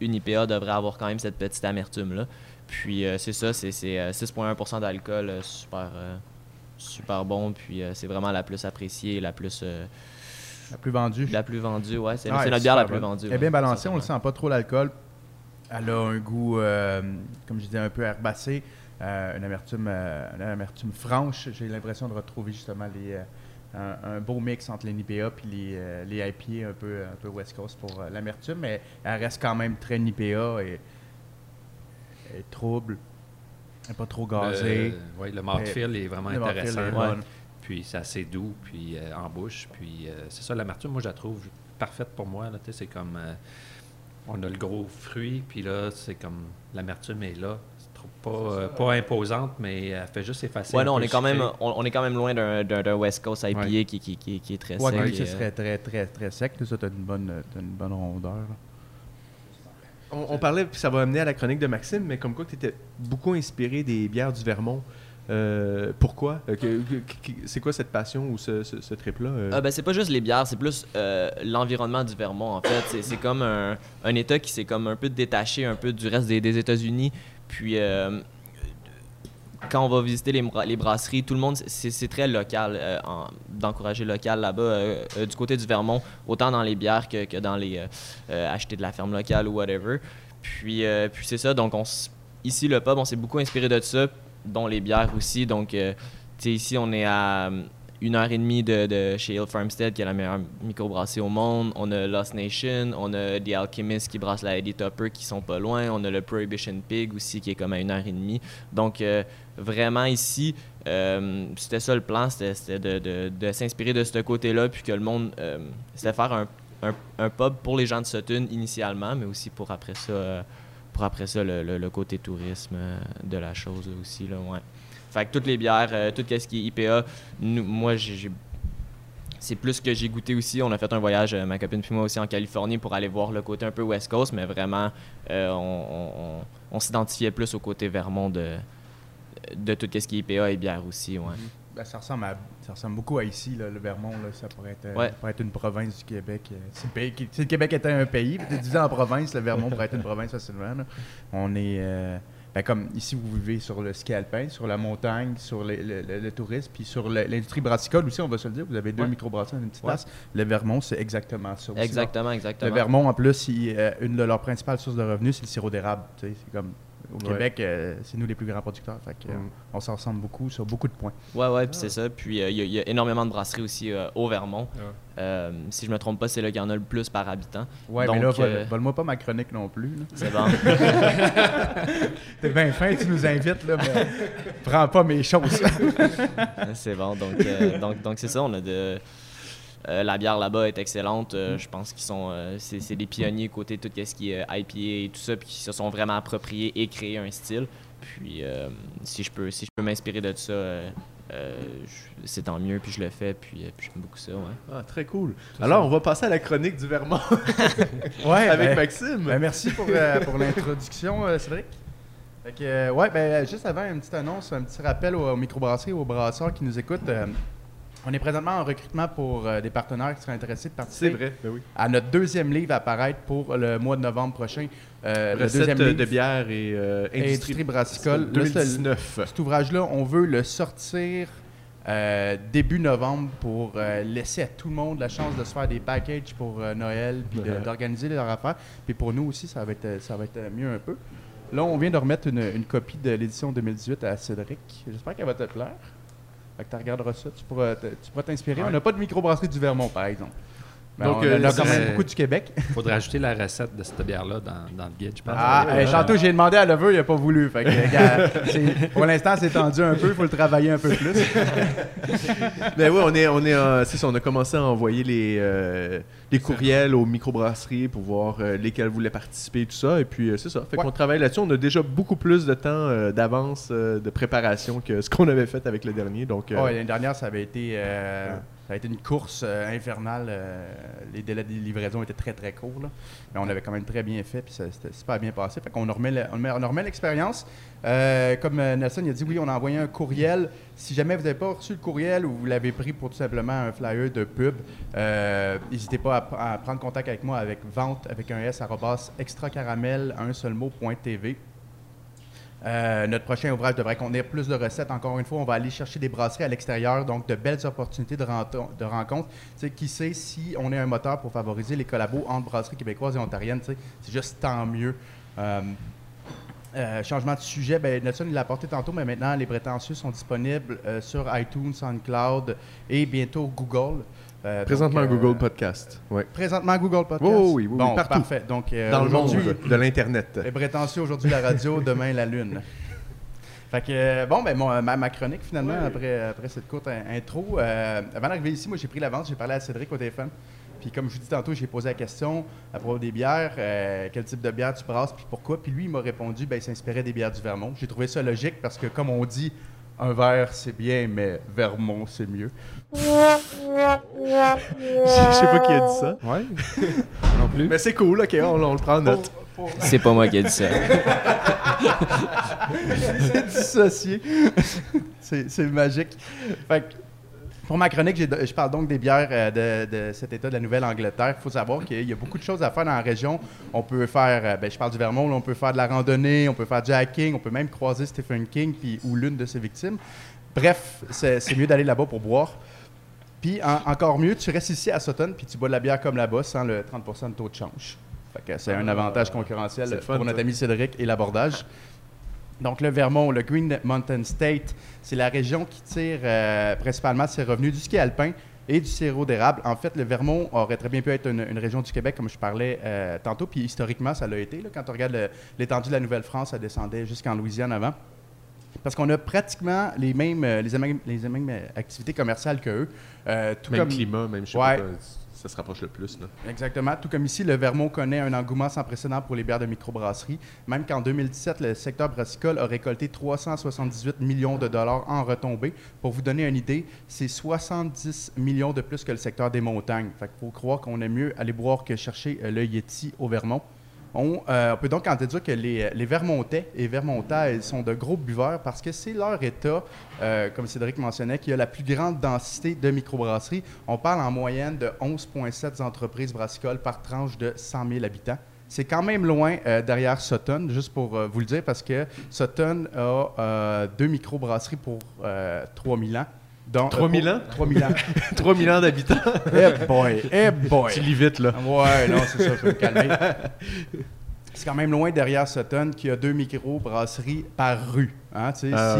une IPA devrait avoir quand même cette petite amertume là. Puis euh, c'est ça, c'est c'est, euh, 6,1% d'alcool, euh, super super bon. Puis c'est vraiment la plus appréciée, la plus La plus vendue. la plus vendue. Ouais, c'est Ah, notre bière la plus bonne. vendue. Elle est ouais. bien balancée, on le sent pas trop l'alcool. Elle a un goût, comme je disais, un peu herbacé, euh, une, amertume, euh, une amertume franche. J'ai l'impression de retrouver justement les, euh, un, un beau mix entre les NIPA et les, les IPA un peu, un peu West Coast pour l'amertume, mais elle reste quand même très NIPA et, et trouble. Elle n'est pas trop gazée. Le, ouais, le mouthfeel est vraiment intéressant. est Ouais. Puis c'est assez doux, puis euh, en bouche. Puis euh, c'est ça, l'amertume, moi, je la trouve parfaite pour moi. là, tu sais, C'est comme. euh, on a le gros fruit, puis là, c'est comme. L'amertume est là. Pas, euh, pas imposante, mais elle fait juste effacer. Ouais, non, on est quand même, on, on est quand même loin d'un- West Coast IPA Ouais. qui, qui, qui, qui est très Ouais, sec. ce euh, serait très, très, très sec. Ça, tu as une bonne, t'as une bonne rondeur. là. On, parlait, puis ça va amener à la chronique de Maxime, mais comme quoi tu étais beaucoup inspiré des bières du Vermont. Euh, pourquoi? Euh, C'est quoi cette passion ou ce, ce, ce trip-là euh? Ah, ben, c'est pas juste les bières, c'est plus l'environnement du Vermont en fait. C'est- comme un, État qui s'est comme un peu détaché un peu du reste des, des États-Unis. Puis quand on va visiter les, bra- les brasseries, tout le monde, c'est très local, euh, en- d'encourager local là-bas. euh, euh, du côté du Vermont, autant dans les bières que, dans les euh, acheter de la ferme locale ou whatever. Puis, puis c'est ça, donc ici le pub, on s'est beaucoup inspiré de ça, dont les bières aussi. Donc, tu sais, ici on est à une heure et demie de, chez Hill Farmstead, qui est la meilleure microbrasserie au monde. On a Lost Nation, on a The Alchemist qui brasse la Eddie Topper qui sont pas loin. On a le Prohibition Pig aussi qui est comme à une heure et demie. Donc vraiment ici, euh, c'était ça le plan, c'était de, s'inspirer de ce côté-là, puis que le monde, euh, c'était faire un, pub pour les gens de Sutton initialement, mais aussi pour après ça euh, pour après ça le, côté tourisme euh, de la chose aussi. Là, ouais. Fait que toutes les bières, tout ce qui est IPA, nous- moi j'ai. C'est plus que j'ai goûté aussi. On a fait un voyage, ma copine puis moi aussi, en Californie pour aller voir le côté un peu West Coast, mais vraiment, on- on s'identifiait plus au côté Vermont de, de tout ce qui est IPA et bière aussi. Ouais. Ben, ça, ressemble à- ça ressemble beaucoup à ici, là, le Vermont. Là, ça, pourrait être, euh, Ouais. ça pourrait être une province du Québec. euh, Si le, pays- qui- si le Québec était un pays, tu disais en province, le Vermont pourrait être une province facilement. là. On est. euh, ben, comme ici, vous vivez sur le ski alpin, sur la montagne, sur le, le- le- le tourisme, puis sur le- l'industrie brassicole aussi, on va se le dire. Vous avez deux Ouais. microbrasseurs dans une petite Ouais. place. Le Vermont, c'est exactement ça. aussi. Exactement, Le exactement. Vermont, en plus, il- euh, une de leurs principales sources de revenus, c'est le sirop d'érable. C'est comme au Ouais. Québec, euh, c'est nous les plus grands producteurs. Fait que, euh, Mm. on s'en ressemble beaucoup sur beaucoup de points. Ouais, ouais, Ah. puis c'est ça. Puis euh, il y, a- il y a énormément de brasseries aussi euh, au Vermont. Ouais. Euh, si je me trompe pas, c'est là qu'il y en a le plus par habitant. Ouais, Donc, mais là, vole- euh, vole-moi pas ma chronique non plus. là. C'est bon. T'es bien fin, tu nous invites, là, mais prends pas mes choses. c'est bon. Donc, euh, donc, donc c'est ça. On a de. Euh, la bière là-bas est excellente. Euh, Je pense qu'ils sont. euh, c'est c'est des pionniers côté tout ce qui est euh, IPA et tout ça, puis qui se sont vraiment appropriés et créé un style. Puis euh, si je peux, si je peux m'inspirer de ça, euh, euh, je- c'est tant mieux. Puis je le fais. Puis, euh, puis j'aime beaucoup ça. Ouais. Ah, très cool. Alors, on va passer à la chronique du Vermont Ouais, avec ben- Maxime. ben, merci pour, euh, pour l'introduction, euh, Cédric. Fait que, euh, ouais, ben, juste avant, une petite annonce, un petit rappel aux, aux microbrasseries, aux brasseurs qui nous écoutent. On est présentement en recrutement pour euh, des partenaires qui seraient intéressés de C'est participer vrai, ben oui. à notre deuxième livre à paraître pour le mois de novembre prochain. Euh, le deuxième de livre, bière et euh, Industrie, industrie brassicole. Là, c'est- 2019. Cet ouvrage-là, on veut le sortir euh, début novembre pour euh, laisser à tout le monde la chance de se faire des packages pour euh, Noël, puis de- d'organiser leurs affaires. Puis pour nous aussi, ça va être, ça va être mieux un peu. Là, on vient de remettre une, une copie de l'édition 2018 à Cédric. J'espère qu'elle va te plaire. Fait que tu regarderas ça, tu pourras tu pourras t'inspirer. On n'a pas de microbrasserie du Vermont, par exemple. Mais Donc, on euh, en a quand même beaucoup du Québec. faudrait ajouter la recette de cette bière-là dans, dans le guide, je pense. Ah, ouais, euh, ouais. tantôt, j'ai demandé à Lever, il n'a pas voulu. Fait que, gars, c'est- pour l'instant, c'est tendu un peu, il faut le travailler un peu plus. Ben oui, on est, on est, en- c'est ça, on a commencé à envoyer les, euh, les courriels aux microbrasseries pour voir euh, lesquelles voulaient participer et tout ça. Et puis euh, c'est ça. Fait Ouais. qu'on travaille là-dessus. On a déjà beaucoup plus de temps euh, d'avance euh, de préparation que ce qu'on avait fait avec le dernier. Donc euh, Ouais, L'année dernière, ça avait été, euh, ça a été une course euh, infernale. euh, les délais de livraison étaient très très courts. là. Mais on avait quand même très bien fait, puis c'était super bien passé. Fait qu'on remet, l'expérience. Euh, comme Nelson il a dit, oui, on a envoyé un courriel. Si jamais vous n'avez pas reçu le courriel ou vous l'avez pris pour tout simplement un flyer de pub, n'hésitez pas à, prendre contact avec moi avec vente avec un S extracaramel un seul mot point TV. Euh, notre prochain ouvrage devrait contenir plus de recettes. Encore une fois, on va aller chercher des brasseries à l'extérieur, donc de belles opportunités de, rencontres. Qui sait si on est un moteur pour favoriser les collabos entre brasseries québécoises et ontariennes, c'est juste tant mieux. Euh, euh, changement de sujet, ben, Nelson l'a apporté tantôt, mais maintenant les prétentieux sont disponibles sur iTunes, SoundCloud et bientôt Google. Euh, présentement donc, euh, Google Podcast. Ouais. Présentement Google Podcast. Oui, oui, oui, oui, bon, partout. parfait. Donc euh, Dans le monde de l'internet. les prétentieux aujourd'hui la radio, demain la lune. Fait que, euh, bon, ben, mon- ma, ma chronique, finalement, après, après cette courte in- intro. avant d'arriver ici, moi, j'ai pris l'avance, j'ai parlé à Cédric au téléphone. Puis, comme je vous dis tantôt, j'ai posé la question à propos des bières, euh, quel type de bière tu brasses, puis pourquoi. Puis, lui, il m'a répondu, ben, il s'inspirait des bières du Vermont. J'ai trouvé ça logique parce que, comme on dit, un verre, c'est bien, mais Vermont, c'est mieux. Je sais pas qui a dit ça. Ouais. non plus. Mais c'est cool, ok, on, on le prend en note. C'est pas moi qui ai dit ça. c'est dissocié. c'est c'est magique. Fait que, pour ma chronique, je parle donc des bières euh, de, de cet état de la Nouvelle-Angleterre. Il faut savoir qu'il y a beaucoup de choses à faire dans la région. On peut faire, euh, ben, je parle du Vermont, là, on peut faire de la randonnée, on peut faire du hiking, on peut même croiser Stephen King puis, ou l'une de ses victimes. Bref, c'est mieux d'aller là-bas pour boire. Puis en- encore mieux, tu restes ici à Sutton puis tu bois de la bière comme là-bas sans le 30% de taux de change. C'est un avantage concurrentiel fun, pour notre ami Cédric et l'abordage. Donc, le Vermont, le Green Mountain State, c'est la région qui tire euh, principalement ses revenus du ski alpin et du sirop d'érable. En fait, le Vermont aurait très bien pu être une, une région du Québec, comme je parlais euh, tantôt, puis historiquement, ça l'a été. là. Quand on regarde l'étendue de la Nouvelle-France, ça descendait jusqu'en Louisiane avant. Parce qu'on a pratiquement les mêmes, euh, les mêmes, les mêmes activités commerciales qu'eux. Euh, tout Même comme climat, même Ouais. Le plus. Exactement. Tout comme ici, le Vermont connaît un engouement sans précédent pour les bières de microbrasserie. Même qu'en 2017, le secteur brassicole a récolté 378 millions de dollars en retombées. Pour vous donner une idée, c'est 70 millions de plus que le secteur des montagnes. Faut croire qu'on aime mieux aller boire que chercher euh, le Yeti au Vermont. On, euh, on peut donc en déduire que les, Vermontais et Vermontais sont de gros buveurs parce que c'est leur État, euh, comme Cédric mentionnait, qui a la plus grande densité de microbrasseries. On parle en moyenne de 11,7 entreprises brassicoles par tranche de 100 000 habitants. C'est quand même loin euh, derrière Sutton, juste pour vous le dire, parce que Sutton a deux microbrasseries pour euh, 3000 ans. Donc, 3000 ans? 3000 ans. 3000 ans d'habitants. eh boy, eh boy. tu lis vite, là. Ouais, non, c'est ça, je vais me calmer. C'est quand même loin derrière Sutton qui a deux micro-brasseries par rue. hein. Ah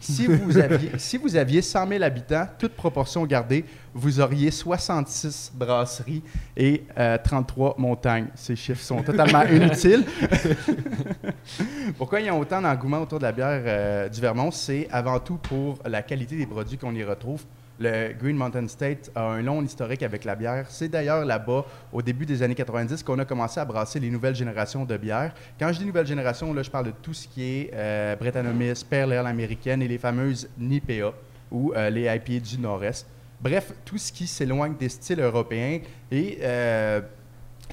si, vous aviez, si vous aviez 100 000 habitants, toute proportion gardée, vous auriez 66 brasseries et euh, 33 montagnes. Ces chiffres sont totalement inutiles. Pourquoi il y a autant d'engouement autour de la bière euh, du Vermont? C'est avant tout pour la qualité des produits qu'on y retrouve. Le Green Mountain State a un long historique avec la bière. C'est d'ailleurs là-bas, au début des années 90, qu'on a commencé à brasser les nouvelles générations de bières. Quand je dis nouvelle génération, là, je parle de tout ce qui est euh, Brettanomyces, Pale Ale américaine et les fameuses NIPA ou euh, les IPA du Nord-Est. Bref, tout ce qui s'éloigne des styles européens. Et euh,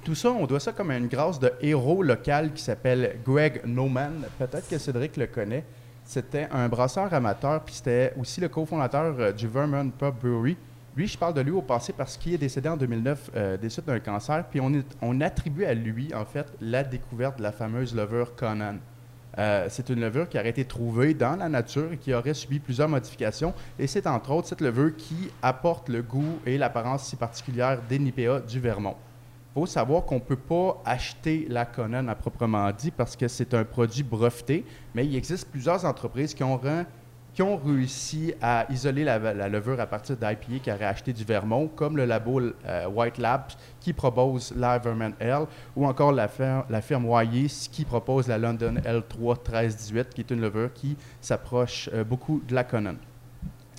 tout ça, on doit ça comme à une grâce de héros local qui s'appelle Greg Noman. Peut-être que Cédric le connaît. C'était un brasseur amateur, puis c'était aussi le cofondateur euh, du Vermont Pub Brewery. Lui, je parle de lui au passé parce qu'il est décédé en 2009 euh, des suites d'un cancer, puis on, attribue à lui, en fait, la découverte de la fameuse levure Conan. Euh, c'est une levure qui aurait été trouvée dans la nature et qui aurait subi plusieurs modifications. Et c'est entre autres cette levure qui apporte le goût et l'apparence si particulière des NIPA du Vermont. Il faut savoir qu'on ne peut pas acheter la Conan à proprement dit parce que c'est un produit breveté, mais il existe plusieurs entreprises qui ont, réussi à isoler la, la levure à partir d'IPA qui auraient acheté du Vermont, comme le labo euh, White Labs qui propose la Vermont L, ou encore la, fer- la firme Wyeth qui propose la London L3 1318, qui est une levure qui s'approche euh, beaucoup de la Conan.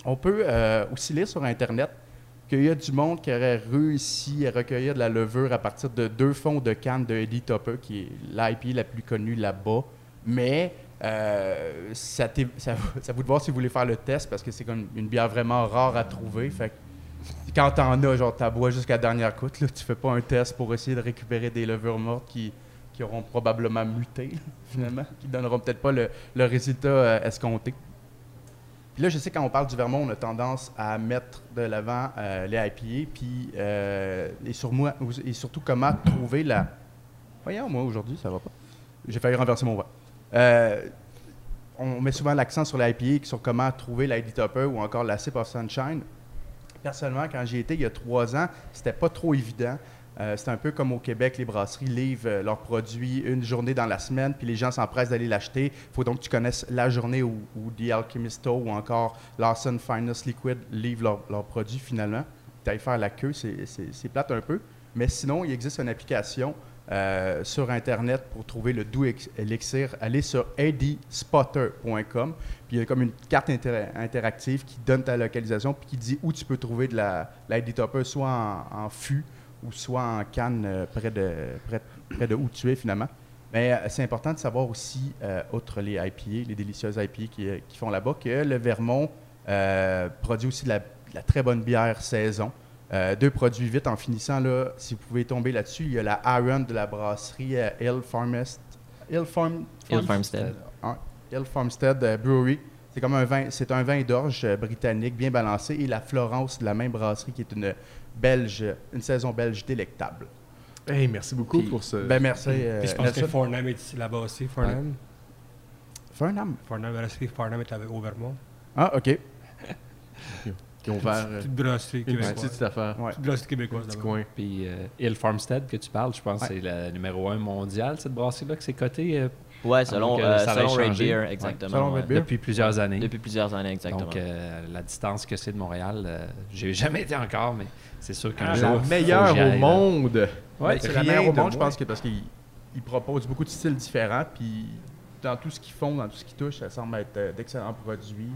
On peut euh, aussi lire sur Internet qu'il y a du monde qui aurait réussi à recueillir de la levure à partir de deux fonds de canne de Eddie Topper, qui est l'IP la plus connue là-bas. Mais euh, ça, ça, ça vous de voir si vous voulez faire le test, parce que c'est comme une bière vraiment rare à trouver. Fait que quand t'en as, genre, t'as bois jusqu'à la dernière goutte, là, tu fais pas un test pour essayer de récupérer des levures mortes qui, qui auront probablement muté, finalement, qui donneront peut-être pas le, le résultat euh, escompté. Puis là, je sais quand on parle du Vermont, on a tendance à mettre de l'avant euh, les IPA, puis euh, et, surtout comment trouver la. Voyons, moi aujourd'hui, ça va pas. J'ai failli renverser mon verre. Euh, on met souvent l'accent sur l'IPA, sur comment trouver l'ID Topper ou encore la Sip of Sunshine. Personnellement, quand j'y étais il y a trois ans, c'était pas trop évident. Euh, c'est un peu comme au Québec, les brasseries livrent euh, leurs produits une journée dans la semaine, puis les gens s'empressent d'aller l'acheter. Il faut donc que tu connaisses la journée où, où The Alchemisto ou encore Lawson Finest Liquid livrent leurs leurs produits finalement. Tu ailles faire la queue, c'est- plate un peu. Mais sinon, il existe une application euh, sur Internet pour trouver le doux élixir. Allez sur adspotter.com. Puis il y a comme une carte inter- interactive qui donne ta localisation puis qui dit où tu peux trouver de la, la Topper, soit en, en fût ou soit en canne euh, près, de, près, près de où tu es finalement. Mais euh, c'est important de savoir aussi, euh, outre les IPA, les délicieuses IPA qui, qui font là-bas, que le Vermont produit aussi de la, de la très bonne bière saison. Euh, deux produits vite en finissant, là, si vous pouvez tomber là-dessus, il y a la Iron de la brasserie euh, Hill Farmest. Hill Farm, Hill Farm- Farmstead. Hill Farmstead euh, Brewery. C'est comme un vin, c'est un vin d'orge britannique bien balancé et la Florence de la même brasserie qui est une belge, une saison belge délectable. Hey, merci beaucoup Puis- pour ce. Ben merci. euh, Puis je pense que. Farnham est ici, là-bas aussi. Farnham. Farnham? Farnham, la brasserie Farnham est avec- au Vermont? Ah, ok. qui ont ouvert euh, Petite brasserie une québécoise. petite affaire. Ouais. Petite brasserie québécoise Petit coin. Puis euh, Hill Farmstead que tu parles, je pense Ouais. que c'est la numéro un mondiale, cette brasserie-là, que c'est coté euh, Ouais, selon, Donc, euh, euh, ça va selon Red changer. Beer, Ouais. exactement. Selon ouais. Red Beer? depuis plusieurs années. Depuis plusieurs années, exactement. Donc, euh, la distance que c'est de Montréal, euh, j'ai jamais été encore, mais c'est sûr qu'un Ah, jour. la meilleure au monde. Ouais, c'est la rien meilleure au de monde, je pense, que parce qu'ils ils proposent beaucoup de styles différents. Puis dans tout ce qu'ils font, dans tout ce qu'ils touchent, ça semble être euh, d'excellents produits.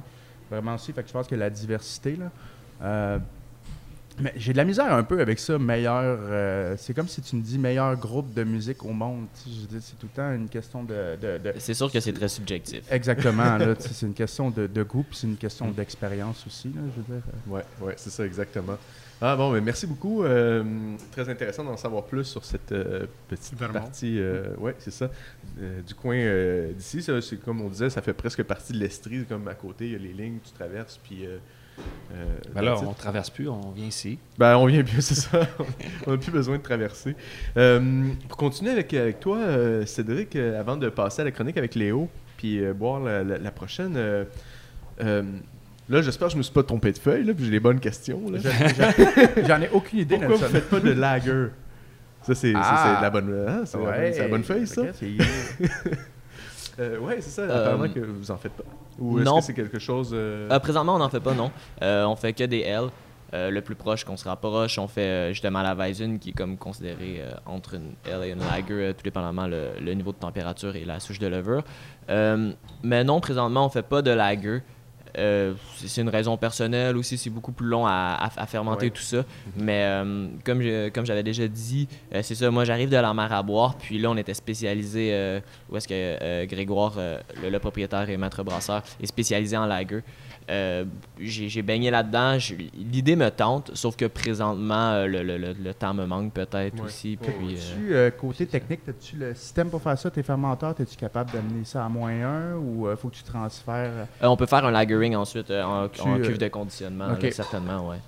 Vraiment aussi. Fait que je pense que la diversité, là. euh, Mais j'ai de la misère un peu avec ça, meilleur. euh, c'est comme si tu me dis meilleur groupe de musique au monde. tu sais, Je veux dire, c'est tout le temps une question de. de- de- C'est sûr que c'est très subjectif. Exactement, c'est une question de, de goût, puis c'est une question d'expérience aussi, là, je veux dire. Ouais, ouais, c'est ça exactement. Ah bon, mais merci beaucoup. euh, très intéressant d'en savoir plus sur cette euh, petite Vermont. partie. euh, ouais, c'est ça. euh, du coin euh, d'ici, c'est comme on disait, ça fait presque partie de l'Estrie, comme à côté, il y a les lignes, tu traverses, puis. euh, euh, Ben là, on traverse plus, on vient ici. Ben, on vient bien, c'est ça. on n'a plus besoin de traverser. Euh, pour continuer avec, avec toi, euh, Cédric, euh, avant de passer à la chronique avec Léo, puis euh, boire la, la- la prochaine, euh, euh, là, j'espère que je me suis pas trompé de feuille, là, puis j'ai les bonnes questions. Là. J'en ai aucune idée, Pourquoi vous faites pas de lager? Ça, c'est ça, Ah. la bonne, hein, c'est la bonne- c'est la bonne feuille, ça? ok, c'est- Euh, ouais, c'est ça. Euh, Apparemment que vous en faites pas. Ou est-ce non. que c'est quelque chose... euh, Euh, présentement, on n'en fait pas, non. Euh, on fait que des L. Euh, le plus proche qu'on se rapproche, on fait euh, justement la Weizen qui est comme considérée euh, entre une L et une Lager, euh, tout dépendamment le, le niveau de température et la souche de levure. Euh, mais non, présentement, on fait pas de Lager. Euh, c'est une raison personnelle aussi, c'est beaucoup plus long à, à- à fermenter Ouais. tout ça. Mais euh, comme je- comme j'avais déjà dit, euh, c'est ça, moi j'arrive de la mer à boire, puis là on était spécialisé, où est-ce que Grégoire, le, le propriétaire et maître brasseur, est spécialisé en lager. Euh, J'ai baigné là-dedans, l'idée me tente, sauf que présentement euh, le, le- le- le temps me manque peut-être Ouais. aussi. Ouais, Puis, euh, Tu, euh, côté technique, as-tu le système pour faire ça, tes fermenteurs, es-tu capable d'amener ça à moins 1 ou faut que tu transfères euh, on peut faire un lagering ensuite euh, en, Tu, en euh, cuve de conditionnement, là, certainement, ouais.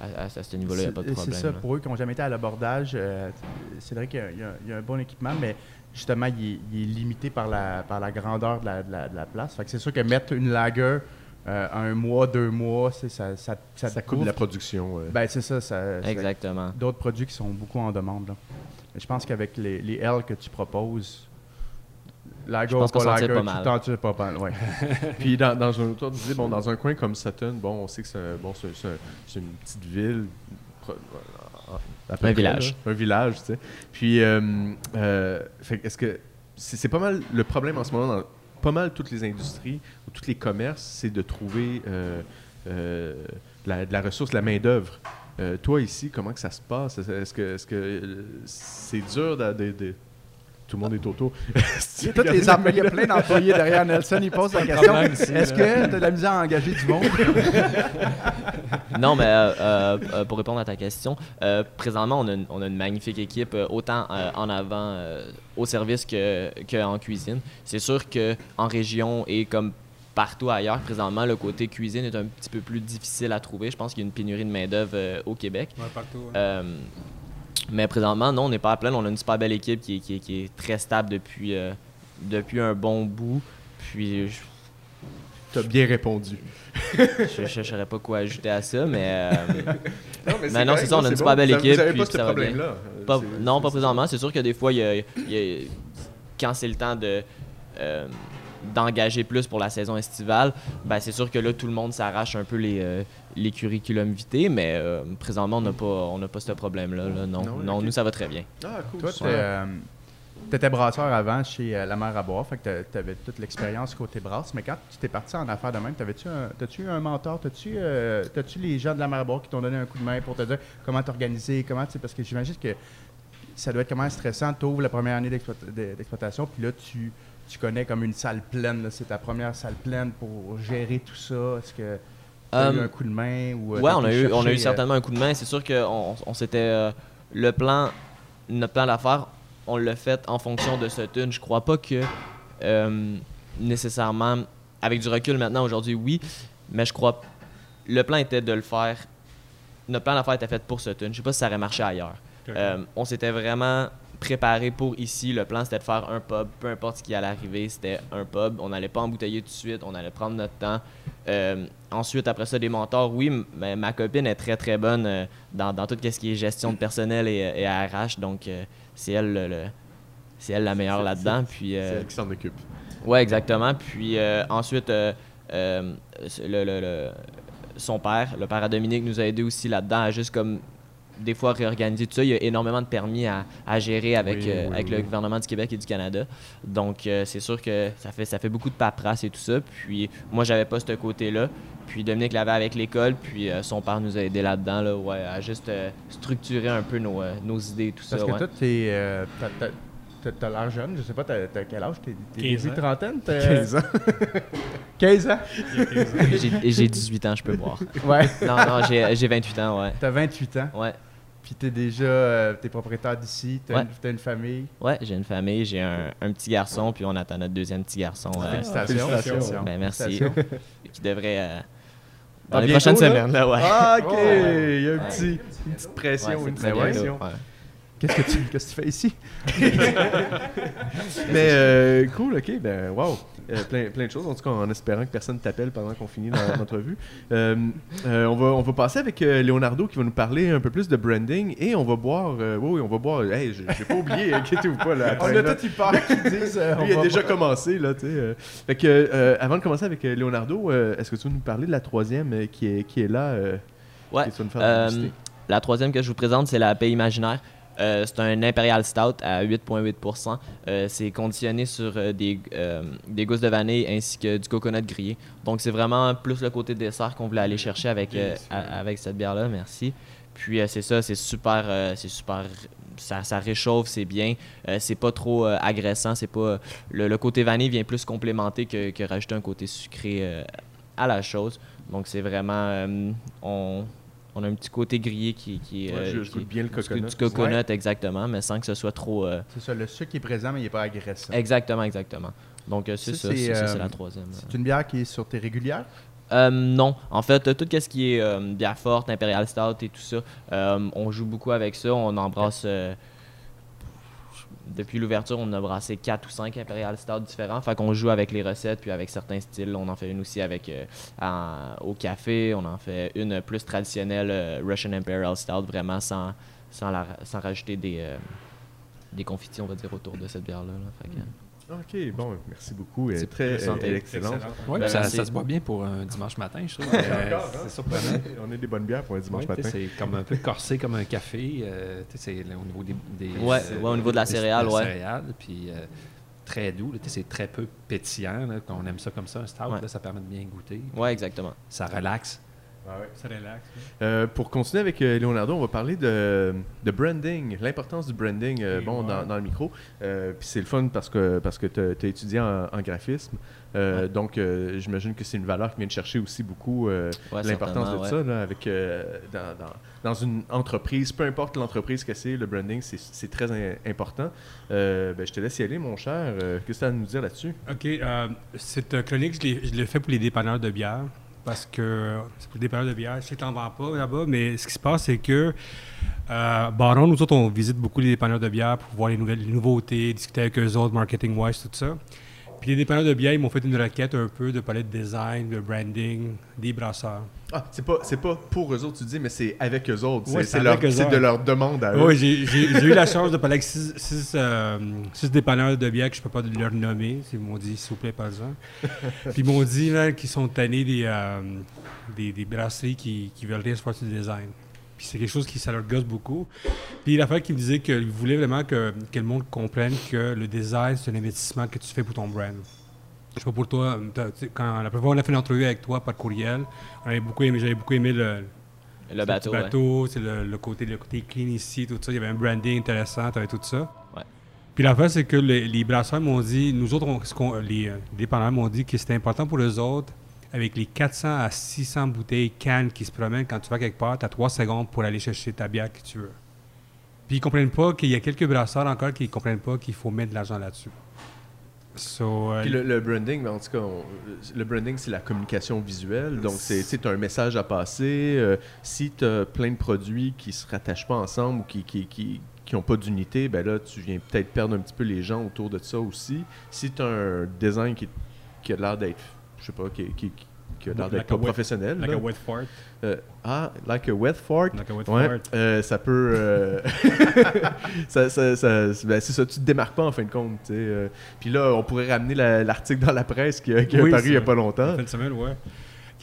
À, à- à ce niveau-là, il n'y a pas de C'est- problème. C'est ça, là. pour eux qui n'ont jamais été à l'abordage, euh, c'est vrai qu'il y, a- y y un bon équipement, mais justement, il est, il est limité par la, par la grandeur de la, de la- de la place. Fait que c'est sûr que mettre une lager euh, un mois, deux mois, ça, ça, ça, coupe la production. euh. Ben, c'est ça. ça Exactement. D'autres produits qui sont beaucoup en demande. là. Mais je pense qu'avec les, les L que tu proposes, lager Je pense pas tu t'en tires pas mal. Ouais. Puis dans, dans un autre, disait, bon, dans un coin comme Sutton, bon, on sait que c'est un- bon, c'est- un- une petite ville. peu Un près, village. là. un village, tu sais. Puis, euh, euh, est-ce que c'est c'est pas mal le problème en ce moment dans pas mal toutes les industries ou tous les commerces, c'est de trouver euh, euh, la, de la ressource, la main d'œuvre. Euh, toi ici, comment que ça se passe? Est-ce que est-ce c'est dur de- tout le monde est autour. Il y a, tous les employés- il y a plein d'employés derrière Nelson, il pose la question est-ce que tu as de la misère à engager du monde? Non, mais euh, euh, euh, pour répondre à ta question, euh, présentement, on a, une, on a une magnifique équipe, euh, autant euh, en avant euh, au service que, que en cuisine. C'est sûr que en région et comme partout ailleurs, présentement, le côté cuisine est un petit peu plus difficile à trouver. Je pense qu'il y a une pénurie de main-d'œuvre euh, au Québec. Ouais, partout. ouais. Euh, mais présentement, non, on n'est pas à plaindre. On a une super belle équipe qui est, qui est- qui est très stable depuis, euh, depuis un bon bout. Puis, je Tu as bien répondu. je ne saurais pas quoi ajouter à ça, mais. euh, Non, Mais c'est non, c'est ça, on a une super belle Vous équipe, avez puis pas ce problème-là. Euh, c'est- non, pas présentement. C'est sûr que des fois, il y a, il y a- quand c'est le temps de euh, d'engager plus pour la saison estivale, ben c'est sûr que là, tout le monde s'arrache un peu les, euh, les curriculum vitae, mais euh, présentement, on n'a pas, on n'a pas ce problème-là. là, non, Non, nous, ça va très bien. Ah, cool. Toi, tu étais brasseur avant chez euh, La Mer à boire, fait que tu avais toute l'expérience côté brasse, mais quand tu t'es parti en affaires de même, t'avais-tu un, t'as-tu eu un mentor? T'as-tu, euh, t'as-tu les gens de La Mer à boire qui t'ont donné un coup de main pour te dire comment t'organiser, comment, tu sais, parce que j'imagine que ça doit être quand même stressant. Tu ouvres la première année d'exploita- de- d'exploitation, puis là, tu, tu connais comme une salle pleine. là. C'est ta première salle pleine pour gérer tout ça. Est-ce que as eu Euh, un coup de main? Ou, euh, Ouais, on a, eu, on a chercher, eu euh, certainement un coup de main. C'est sûr qu'on on, on s'était. euh, le plan, notre plan d'affaires, on l'a fait en fonction de ce tune. Je crois pas que nécessairement, avec du recul maintenant, aujourd'hui, oui, mais je crois. Le plan était de le faire. Notre plan d'affaires était fait pour ce tune. Je sais pas si ça aurait marché ailleurs. Euh, on s'était vraiment préparé pour ici. Le plan, c'était de faire un pub. Peu importe ce qui allait arriver, c'était un pub. On n'allait pas embouteiller tout de suite. On allait prendre notre temps. Euh, ensuite, après ça, des mentors. Oui, mais ma copine est très, très bonne euh, dans, dans tout ce qui est gestion de personnel et, et RH. Donc, euh, c'est elle, le- le- c'est elle la meilleure là-dedans. Puis, C'est euh, elle qui s'en occupe. Ouais, exactement. Puis euh, ensuite, euh, euh, le, le- son père, le père à Dominique, nous a aidé aussi là-dedans à juste comme des fois réorganiser tout ça. Il y a énormément de permis à, à gérer avec, Oui, euh, oui, avec oui. le gouvernement du Québec et du Canada. Donc, euh, c'est sûr que ça fait, ça fait beaucoup de paperasse et tout ça. Puis, moi, j'avais pas ce côté-là. Puis, Dominique l'avait avec l'école. Puis, euh, son père nous a aidé là-dedans, là, ouais, à juste euh, structurer un peu nos, euh, nos idées et tout Parce ça. que ouais. toi, t'es, euh, t'as, l'air jeune, je sais pas, t'as, t'as quel âge? T'es, t'es 15 début ans. trentaine? T'as- 15 ans. 15 ans? J'ai- J'ai 18 ans, je peux boire. Ouais. Non, non, j'ai j'ai 28 ans, ouais. T'as 28 ans, Ouais, puis t'es déjà euh, t'es propriétaire d'ici, t'as, Ouais. une, t'as une famille. ouais j'ai une famille, j'ai un, un petit garçon, puis on attend notre deuxième petit garçon. euh, Félicitations. félicitations. ben, merci. Félicitations. Qui devrait. euh, Ah, dans les prochaines là? semaines, là, ouais. Ah, ok. Il y a un Ouais. petit, une petite pression, Ouais, une très pression. ouais. Qu'est-ce que tu, qu'est-ce que tu fais ici? Mais euh, cool, ok, ben wow. Euh, plein, plein de choses, en tout cas en espérant que personne t'appelle pendant qu'on finit dans l'entrevue. Euh, euh, on, va, on va passer avec euh, Leonardo qui va nous parler un peu plus de branding et on va boire. euh, oui, oui, on va boire. Hey, j'ai pas oublié, inquiétez-vous pas. Là, On a tout eu peur qu'ils disent. euh, on Lui, il a déjà commencé, là, tu sais. euh. Fait que, euh, avant de commencer avec euh, Leonardo, euh, est-ce que tu veux nous parler de la troisième euh, qui, est, qui est là euh, Ouais. la troisième que je vous présente, c'est la paix imaginaire. Euh, c'est un Imperial Stout à 8,8%. Euh, c'est conditionné sur euh, des, des gousses de vanille ainsi que du coconut grillé. Donc, c'est vraiment plus le côté dessert qu'on voulait aller chercher avec, avec cette bière-là. Merci. Puis, c'est ça, c'est super. c'est super ça, ça réchauffe, c'est bien. Euh, c'est pas trop euh, agressant. C'est pas le, le côté vanille vient plus complémenter que, que rajouter un côté sucré à la chose. Donc, c'est vraiment. on, on a un petit côté grillé qui, qui, Ouais, euh, je- je qui- goûte bien le du- coconut. Du coconut, exactement, mais sans que ce soit trop. euh, C'est ça, le sucre est présent, mais il n'est pas agressant. Exactement, exactement. Donc, euh, c'est Ça, ça, c'est, c'est ça, c'est la troisième. C'est une bière qui est sur tes régulières? Euh, non, en fait, tout ce qui est euh, bière forte, Imperial Stout et tout ça, euh, on joue beaucoup avec ça. On embrasse. euh, depuis l'ouverture, on a brassé 4 ou 5 Imperial Stout différents. Fait qu'on joue avec les recettes, puis avec certains styles. On en fait une aussi avec euh, au café. On en fait une plus traditionnelle euh, Russian Imperial Stout, vraiment sans, sans, la- sans rajouter des, euh, des on va dire, autour de cette bière-là. Ok, bon, merci beaucoup. C'est très santé. excellente. Ouais, Ben, ça, se boit bien pour un dimanche matin, je trouve. Euh, hein? c'est surprenant. On a des bonnes bières pour un dimanche Ouais, matin. C'est comme un peu corsé comme un café. euh, c'est au niveau des, des- Ouais, euh, ouais, au niveau de la céréale, ouais. céréales, puis euh, très doux. c'est très peu pétillant. Là, qu'on aime ça comme ça, un stout, Ouais. là, ça permet de bien goûter. ouais, exactement. Ça relaxe. Ça relaxe. Euh, pour continuer avec euh, Leonardo, on va parler de, de branding, l'importance du branding euh, bon, ouais. dans, dans le micro. Puis c'est le fun parce que, parce que tu as étudié en, en graphisme. Ouais. Donc, j'imagine que c'est une valeur qui vient de chercher aussi beaucoup Ouais, l'importance de ça là, avec, dans, dans- dans une entreprise. Peu importe l'entreprise que c'est, le branding, c'est- très im- important. Ben, je te laisse y aller, mon cher. Qu'est-ce que tu as à nous dire là-dessus? OK. cette chronique, je l'ai fait pour les dépanneurs de bière. Parce que c'est les dépanneurs de bière. Je sais que vends pas là-bas, mais ce qui se passe, c'est que euh, Baron, nous autres, on visite beaucoup les dépanneurs de bière pour voir les, nouvelles, les nouveautés, discuter avec eux autres, marketing-wise, tout ça. Puis les dépanneurs de bière, ils m'ont fait une requête un peu de parler de design, de branding, des brasseurs. Ah, c'est pas, c'est pas pour eux autres, tu dis, mais c'est avec eux autres. Ouais, c'est leur- de leur demande à eux. Oui, j'ai eu la chance de parler avec six, six, euh, six dépanneurs de bière que je peux pas leur nommer. Ils m'ont dit, s'il vous plaît, pas ça. Puis ils m'ont dit là, qu'ils sont tannés des, euh, des, des brasseries qui, qui veulent rien se faire le design. Puis c'est quelque chose qui ça leur gosse beaucoup. Puis l'affaire qui me disait qu'ils voulaient vraiment que, que le monde comprenne que le design, c'est un investissement que tu fais pour ton brand. Je sais pas pour toi, quand la première fois on a fait une entrevue avec toi par courriel, on avait beaucoup aimé, j'avais beaucoup aimé le, Le bateau. ouais. c'est le, le côté, le côté clean ici, tout ça. Il y avait un branding intéressant, tu avais tout ça. Ouais. Puis l'affaire, c'est que les, les brasseurs m'ont dit, nous autres, on- ce les, euh, dépanneurs m'ont dit que c'était important pour eux autres, avec les 400 à 600 bouteilles cannes qui se promènent quand tu vas quelque part, tu as 3 secondes pour aller chercher ta bière que tu veux. Puis ils comprennent pas qu'il y a quelques brasseurs encore qui comprennent pas qu'il faut mettre de l'argent là-dessus. So, euh, Puis le, le branding, en tout cas, on- le branding, c'est la communication visuelle. Donc, c'est tu as un message à passer. euh, si tu as plein de produits qui se rattachent pas ensemble ou qui qui, qui, qui ont pas d'unité, ben là, tu viens peut-être perdre un petit peu les gens autour de ça aussi. Si tu as un design qui, qui a l'air d'être, je sais pas, qui, qui, a l'air d'être Like pas a wet- professionnel. like là. a wet fart? Euh, ah, like a wet fart? Like a wet Ouais, fart. euh, ça peut. euh, ça, ça, ça- ben, c'est ça, tu te démarques pas en fin de compte. euh. Puis là, on pourrait ramener la- l'article dans la presse qui a, qui a Oui, paru il y a pas longtemps. Fin de semaine, ouais.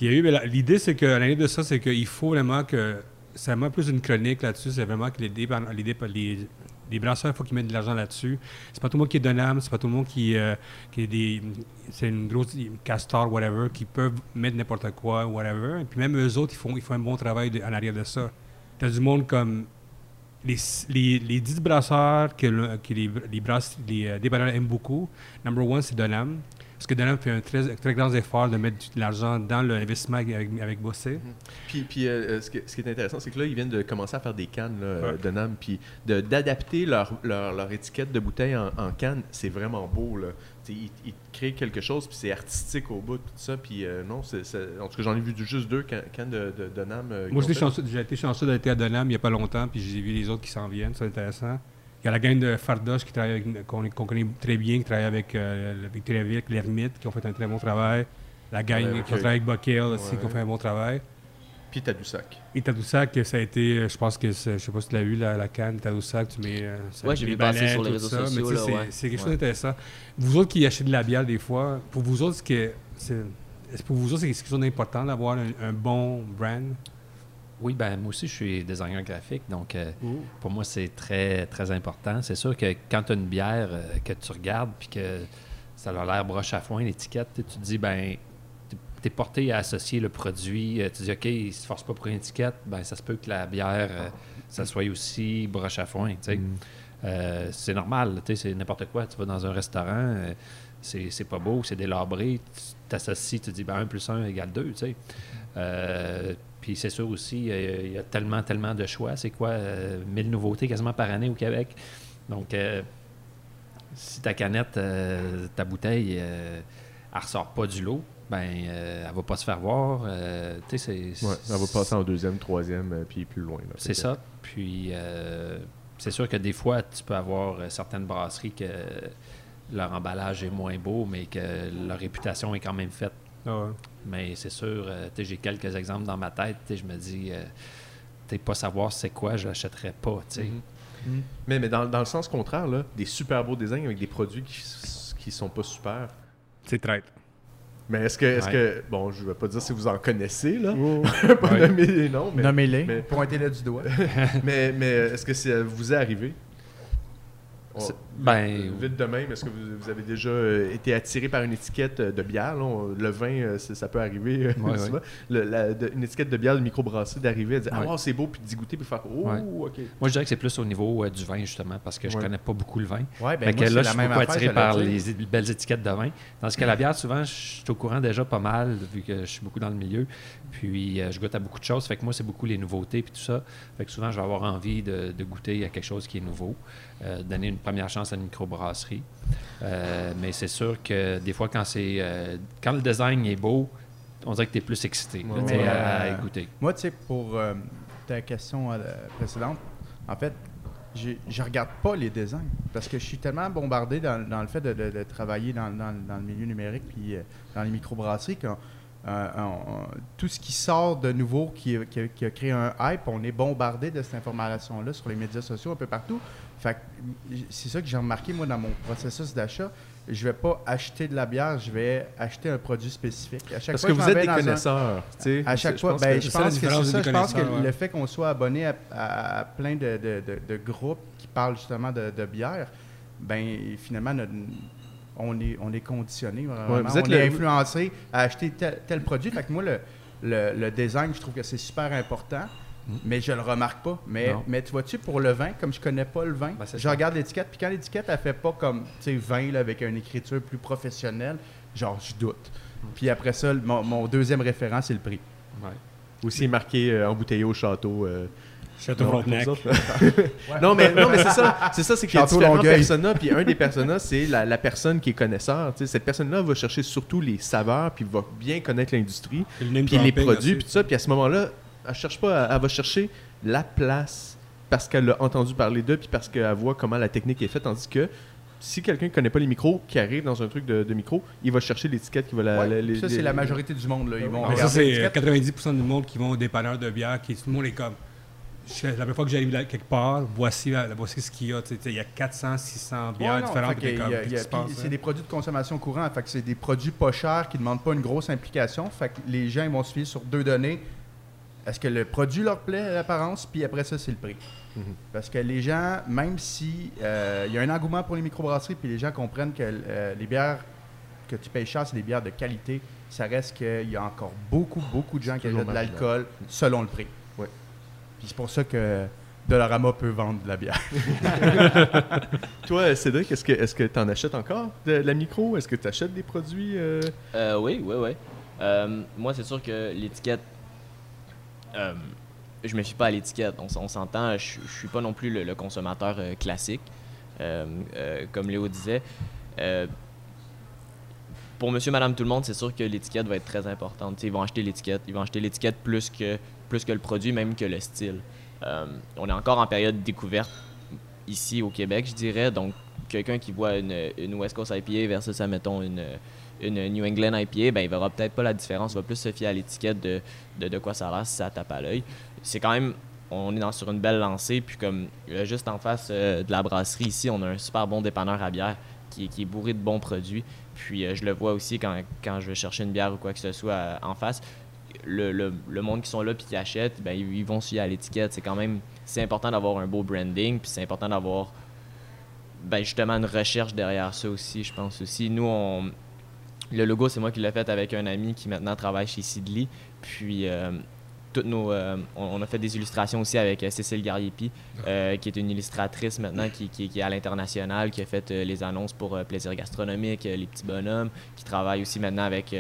A l'idée, c'est que l'année de ça, c'est qu'il faut vraiment que c'est vraiment plus une chronique là-dessus. C'est vraiment que les, dépan- les, brasseurs, il faut qu'ils mettent de l'argent là-dessus. C'est pas tout le monde qui est donnable, c'est pas tout le monde qui, euh, qui est des. C'est une grosse castor, whatever, qui peuvent mettre n'importe quoi, whatever. Et puis même eux autres, ils font, ils font un bon travail en arrière de ça. T'as du monde comme. Les, les, les 10 brasseurs que, le- que les, les, brasse- les euh, dépanneurs aiment beaucoup, number one, c'est Donham. Parce que Donham fait un très, très grand effort de mettre de l'argent dans l'investissement avec, avec Bossé. Puis, puis euh, euh, ce, que- ce qui est intéressant, c'est que là, ils viennent de commencer à faire des cannes là, Ouais. de NAM, puis de- d'adapter leur, leur, leur étiquette de bouteille en, en canne, c'est vraiment beau. Là. Ils, ils créent quelque chose, puis c'est artistique au bout, tout ça. Puis euh, non, c'est, c'est- en tout cas, j'en ai vu juste deux can- cannes de, de, de NAM. euh, Moi, j'ai été chanceux d'être à Donham il n'y a pas longtemps, puis j'ai vu les autres qui s'en viennent, c'est intéressant. Il y a la gang de Fardoche qui travaille avec, qu'on, connaît très bien, qui travaille avec euh, le Victoriaville, l'Ermite, qui ont fait un très bon travail. La gang Ouais, qui ok. ont travaillé avec Buckhill aussi, qui ont fait un bon travail. Puis Tadoussac. Et Tadoussac, ça a été, euh, je pense que, c'est- je sais pas si tu l'as vu, la, la canne Tadoussac, tu mets. euh, ça- Ouais, j'ai vu passer sur les réseaux ça, mais sociaux, c'est, ouais. quelque chose Ouais. d'intéressant. Vous autres qui achetez de la bière des fois, pour vous autres, c'est, pour vous autres, c'est quelque chose d'important d'avoir un, un bon brand? Oui, ben moi aussi, je suis designer graphique, donc euh, pour moi, c'est très, très important. C'est sûr que quand tu as une bière euh, que tu regardes puis que ça a l'air broche à foin, l'étiquette, tu te dis, ben, tu es porté à associer le produit. euh, Tu dis, OK, il ne se force pas pour une étiquette, ben, ça se peut que la bière, euh, ça soit aussi broche à foin. tu sais. Euh, c'est normal, tu sais, c'est n'importe quoi. Tu vas dans un restaurant, c'est pas beau, c'est délabré, tu t'associes, tu te dis, ben, 1 plus 1 égale 2, tu sais. Puis c'est sûr aussi, euh, il y a tellement, tellement de choix. C'est quoi, euh, 1000 nouveautés quasiment par année au Québec? Donc, euh, si ta canette, euh, ta bouteille, euh, elle ressort pas du lot, ben, elle va pas se faire voir. Tu sais, c'est... Ouais, ça va passer en deuxième, troisième, puis plus loin. C'est ça. Puis, c'est sûr que des fois, tu peux avoir certaines brasseries que leur emballage est moins beau, mais que leur réputation est quand même faite. Ah ouais. Mais c'est sûr, euh, tu sais, j'ai quelques exemples dans ma tête. Je me dis, euh, pas savoir c'est quoi, je l'achèterais pas. sais. Mhm. Mais, mais dans, dans le sens contraire, là, des super beaux designs avec des produits qui, qui sont pas super. C'est traite. Mais est-ce que, est-ce Ouais. que, bon, je vais pas dire si vous en connaissez, là, Oh. pas Ouais. nommer les noms, mais, Nommez-les. Pointez-les du doigt. mais, mais est-ce que ça vous est arrivé? On- ben, Vite de même, est-ce que vous, vous avez déjà euh, été attiré par une étiquette euh, de bière? là? On- le vin, euh, ça peut arriver euh, Ouais, souvent. Le- la- de- une étiquette de bière de microbrasserie, d'arriver à dire Ah, Ouais. c'est beau, puis d'y goûter, puis faire Oh, ok. Moi, je dirais que c'est plus au niveau euh, du vin, justement, parce que je connais pas beaucoup le vin. Ouais, ben moi, que là, je suis beaucoup affaire, attiré par les belles étiquettes de vin. Tandis que la bière, souvent, je suis au courant déjà pas mal, vu que je suis beaucoup dans le milieu. Puis, euh, je goûte à beaucoup de choses. Fait que moi, c'est beaucoup les nouveautés puis tout ça. Fait que souvent, je vais avoir envie de, de goûter à quelque chose qui est nouveau, euh, donner une première chance à une microbrasserie. Euh, mais c'est sûr que des fois, quand c'est euh, quand le design est beau, on dirait que tu es plus excité Ouais, à, goûter. Moi, tu sais, pour euh, ta question euh, précédente, en fait, je regarde pas les designs parce que je suis tellement bombardé dans, dans le fait de, de- de travailler dans, dans- dans le milieu numérique puis euh, dans les microbrasseries que euh, on- tout ce qui sort de nouveau, qui, qui a créé un hype, on est bombardé de cette information-là sur les médias sociaux un peu partout. Fait que c'est ça que j'ai remarqué, moi, dans mon processus d'achat. Je vais pas acheter de la bière, je vais acheter un produit spécifique. À chaque Parce fois que vous êtes des un- connaisseurs. sais. à chaque Je fois, pense ben, que- je pense que c'est différence ça. des Je pense que connaisseurs, ouais. le fait qu'on soit abonné à, à- à plein de, de- de- de groupes qui parlent justement de, bière, ben finalement, notre- on est, on est conditionné. Ouais, vous êtes on le- est influencé à acheter tel, tel produit. Fait que moi, le, le, le design, je trouve que c'est super important. Mais je le remarque pas. Mais, Non. mais tu vois-tu, pour le vin, comme je connais pas le vin, Ben, je ça. regarde l'étiquette. Puis quand l'étiquette, elle fait pas comme, tu sais, vin là, avec une écriture plus professionnelle, genre, je doute. Puis après ça, le- mon, mon deuxième référent, c'est le prix. Ouais. Aussi marqué euh, embouteillé au château. euh, Château non, non, mais, non, mais c'est ça. C'est ça, c'est qu'il y a Château différents Longueuil. personas. Puis un des personas, c'est la, la personne qui est connaisseur. Tu sais, cette personne-là va chercher surtout les saveurs, puis va bien connaître l'industrie, puis les produits, aussi. puis tout ça. Puis à ce moment-là, elle cherche pas, elle, elle va chercher la place parce qu'elle a entendu parler d'eux, puis parce qu'elle voit comment la technique est faite. Tandis que si quelqu'un ne connaît pas les micros, qui arrive dans un truc de, de micro, il va chercher l'étiquette qui va la. Ouais, la- les- ça, c'est les- la majorité du monde. Là. Ils vont Mais ça, c'est l'étiquette. euh, 90% du monde qui vont au dépanneur de bière, qui tout le monde est comme. La première fois que j'arrive quelque part, voici, voici ce qu'il y a. tu sais, Il y a 400, 600 bières Ouais, non, différentes. puis hein? C'est des produits de consommation courante. Fait que c'est des produits pas chers qui ne demandent pas une grosse implication. Fait que les gens ils vont se fier sur deux données. Est-ce que le produit leur plaît, l'apparence, puis après ça, c'est le prix. Mhm. Parce que les gens, même si euh, il y a un engouement pour les microbrasseries, puis les gens comprennent que euh, les bières que tu payes cher, c'est des bières de qualité, ça reste qu'il y a encore beaucoup, beaucoup de gens qui achètent de l'alcool selon le prix. Ouais. Puis c'est pour ça que Dollarama peut vendre de la bière. Toi, Cédric, est-ce que est-ce que t'en achètes encore de la micro? Est-ce que tu achètes des produits euh, Euh, oui, oui, oui. Euh, moi, c'est sûr que l'étiquette, euh, je me fie pas à l'étiquette. On, s'entend, je, je suis pas non plus le, consommateur euh, classique, euh, comme Léo disait. Pour monsieur, madame, tout le monde, c'est sûr que l'étiquette va être très importante. Ils vont acheter l'étiquette. Ils vont acheter l'étiquette plus que, plus que le produit, même que le style. On est encore en période découverte ici au Québec, je dirais. Donc, quelqu'un qui voit une, une West Coast IPA versus, admettons, une, une New England IPA, ben, il verra peut-être pas la différence. Il va plus se fier à l'étiquette de, de, de quoi ça a l'air si ça tape à l'œil. C'est quand même, on est dans, sur une belle lancée. Puis comme euh, juste en face euh, de la brasserie ici, on a un super bon dépanneur à bière qui, qui est bourré de bons produits. Puis euh, je le vois aussi quand, quand je vais chercher une bière ou quoi que ce soit en face. Le, le- le monde qui sont là puis qui achètent, ben, ils, ils vont fier à l'étiquette. C'est quand même, c'est important d'avoir un beau branding. Puis c'est important d'avoir ben, justement une recherche derrière ça aussi, je pense aussi. Nous, on, le logo, c'est moi qui l'ai fait avec un ami qui maintenant travaille chez Sidley. Puis, euh, toutes nos, euh, on, on a fait des illustrations aussi avec euh, Cécile Gariepi, euh, qui est une illustratrice maintenant qui, qui- qui est à l'international, qui a fait les annonces pour Plaisir Gastronomique, Les Petits Bonhommes, qui travaille aussi maintenant avec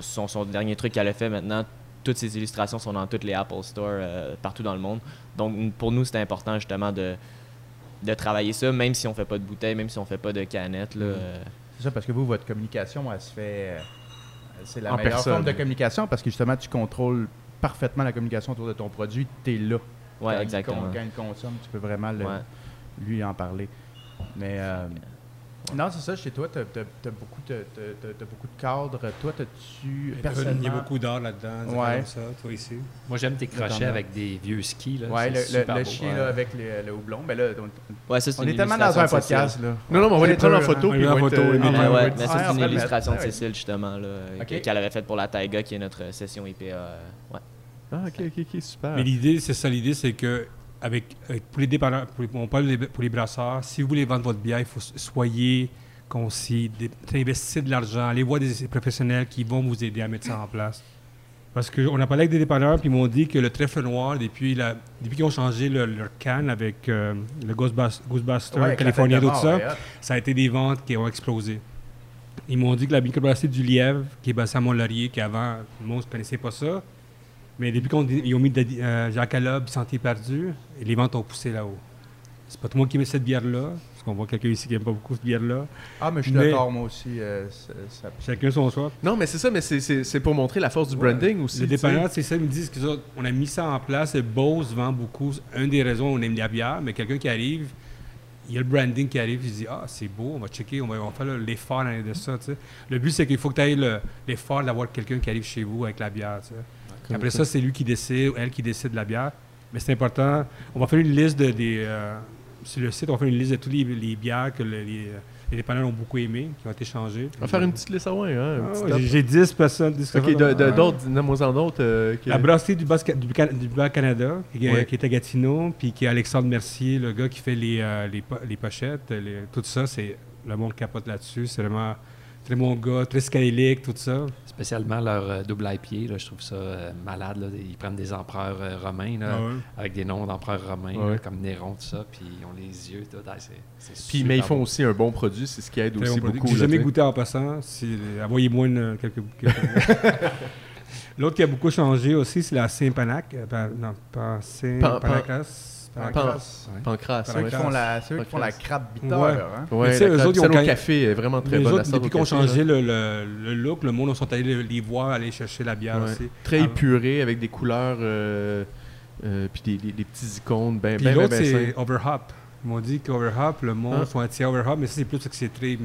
son, son dernier truc qu'elle a fait maintenant. Toutes ces illustrations sont dans toutes les Apple Store euh, partout dans le monde. Donc, pour nous, c'est important justement de, de travailler ça, même si on fait pas de bouteilles, même si on fait pas de canettes. Là, euh, C'est ça, parce que vous, votre communication, elle se fait. euh, C'est la En meilleure personne. forme de communication parce que justement, tu contrôles parfaitement la communication autour de ton produit. Tu es là. Ouais, Quand il exactement. con- Quand il consomme, tu peux vraiment le- Ouais. lui en parler. Mais euh, non, c'est ça, chez toi, tu as, beaucoup, de cadres. Toi, as-tu personnellement. Il y a beaucoup d'art là-dedans. des Ouais. ça, toi ici. Moi, j'aime tes crochets avec des vieux skis. Là. Ouais, le, le- chien Ouais. là, avec le, le houblon. Mais là, on, Ouais, ça, c'est on une est tellement dans un podcast. Là. Non, non, mais on va les prendre en photo. puis être, photo, euh, oui, Ah, mais ouais, ouais, mais ça, ouais, c'est une illustration de ouais. Cécile, justement, là, Ok. qu'elle avait faite pour la Taiga, qui est notre session IPA. euh, ouais. Ah, ok, ok, ok, super. Mais l'idée, c'est ça, l'idée, c'est que avec, avec- pour les dépanneurs, pour les- on parle pour les brasseurs, si vous voulez vendre votre bière, il faut soyez concis, investissez de l'argent, allez voir des professionnels qui vont vous aider à mettre ça en place. Parce qu'on a parlé avec des dépanneurs, puis ils m'ont dit que le trèfle noir, depuis, la, depuis qu'ils ont changé le- leur canne avec euh, le Ghostbus- Ghostbuster, Ouais, California, tout ça, ouais, ça a été des ventes qui ont explosé. Ils m'ont dit que la microbrasserie du Lièvre, qui est basée à Mont-Laurier, qu'avant, le monde ne connaissait pas ça, mais depuis qu'ils ont mis de, euh, Jacques Allob, Santé perdue, les ventes ont poussé là-haut. C'est pas tout le monde qui met cette bière-là, parce qu'on voit quelqu'un ici qui n'aime pas beaucoup cette bière-là. Ah, mais je suis d'accord, moi aussi. euh, ça- Chacun son choix. Non, mais c'est ça, mais c'est- pour montrer la force du branding aussi. Le tu sais. dépanneur, c'est ça, ils me disent que ça, on a mis ça en place, et Bose vend beaucoup. Une des raisons, on aime la bière, mais quelqu'un qui arrive, il y a le branding qui arrive, il se dit Ah, c'est beau, on va checker, on va, on va faire le- l'effort dans de ça. Le but, c'est qu'il faut que tu aies le- l'effort d'avoir quelqu'un qui arrive chez vous avec la bière. Après ça, c'est lui qui décide, ou elle qui décide de la bière. Mais c'est important. On va faire une liste de, des. euh, sur le site, on va faire une liste de toutes les, les bières que le- les, les dépanneurs ont beaucoup aimées, qui ont été changées. On va faire une petite liste à ouais, hein, Ah j'ai- J'ai 10 personnes. 10 Ok, d'autres, nomme-moi-en d'autres. euh, qui- La brasserie du Bas, du, Can- du Bas-Canada, qui, est- Ouais. qui est à Gatineau, puis qui est Alexandre Mercier, le gars qui fait les, euh, les, po- les pochettes, les- tout ça, c'est le monde capote là-dessus. C'est vraiment très bon gars, très tout ça. Spécialement leur euh, double IPA, là, je trouve ça euh, malade. là. Ils prennent des empereurs euh, romains, là, Ah ouais. avec des noms d'empereurs romains, Ouais. là, comme Néron, tout ça, puis ils ont les yeux, tout. Ah, c'est, Puis, super mais ils font beau. aussi un bon produit, c'est ce qui aide Très aussi bon beaucoup. J'ai jamais goûté en passant. Si, Envoyez-moi une, quelques. L'autre qui a beaucoup changé aussi, c'est la Saint-Panac. euh, pan- non, pas Pan- Saint-Panacas. Pancras, C'est eux qui font la, c'est eux qui font la Pancras. crabe bitter. Ouais. hein. Ouais, Mais tu sais, la eux autres, ils ont celle au café est vraiment très Les bonne. depuis qu'on a changé le, le- le look, le monde sont allés le- les voir aller chercher la bière Ouais. aussi. Très Ah. épuré, avec des couleurs, euh, euh, puis des, des- des petits icônes, ben, Puis ben, ben, l'autre, ben c'est. Overhop. Ils m'ont dit qu'Overhop, le monde Ah. sont attirés à Overhop, mais ça, c'est plus parce que c'est très.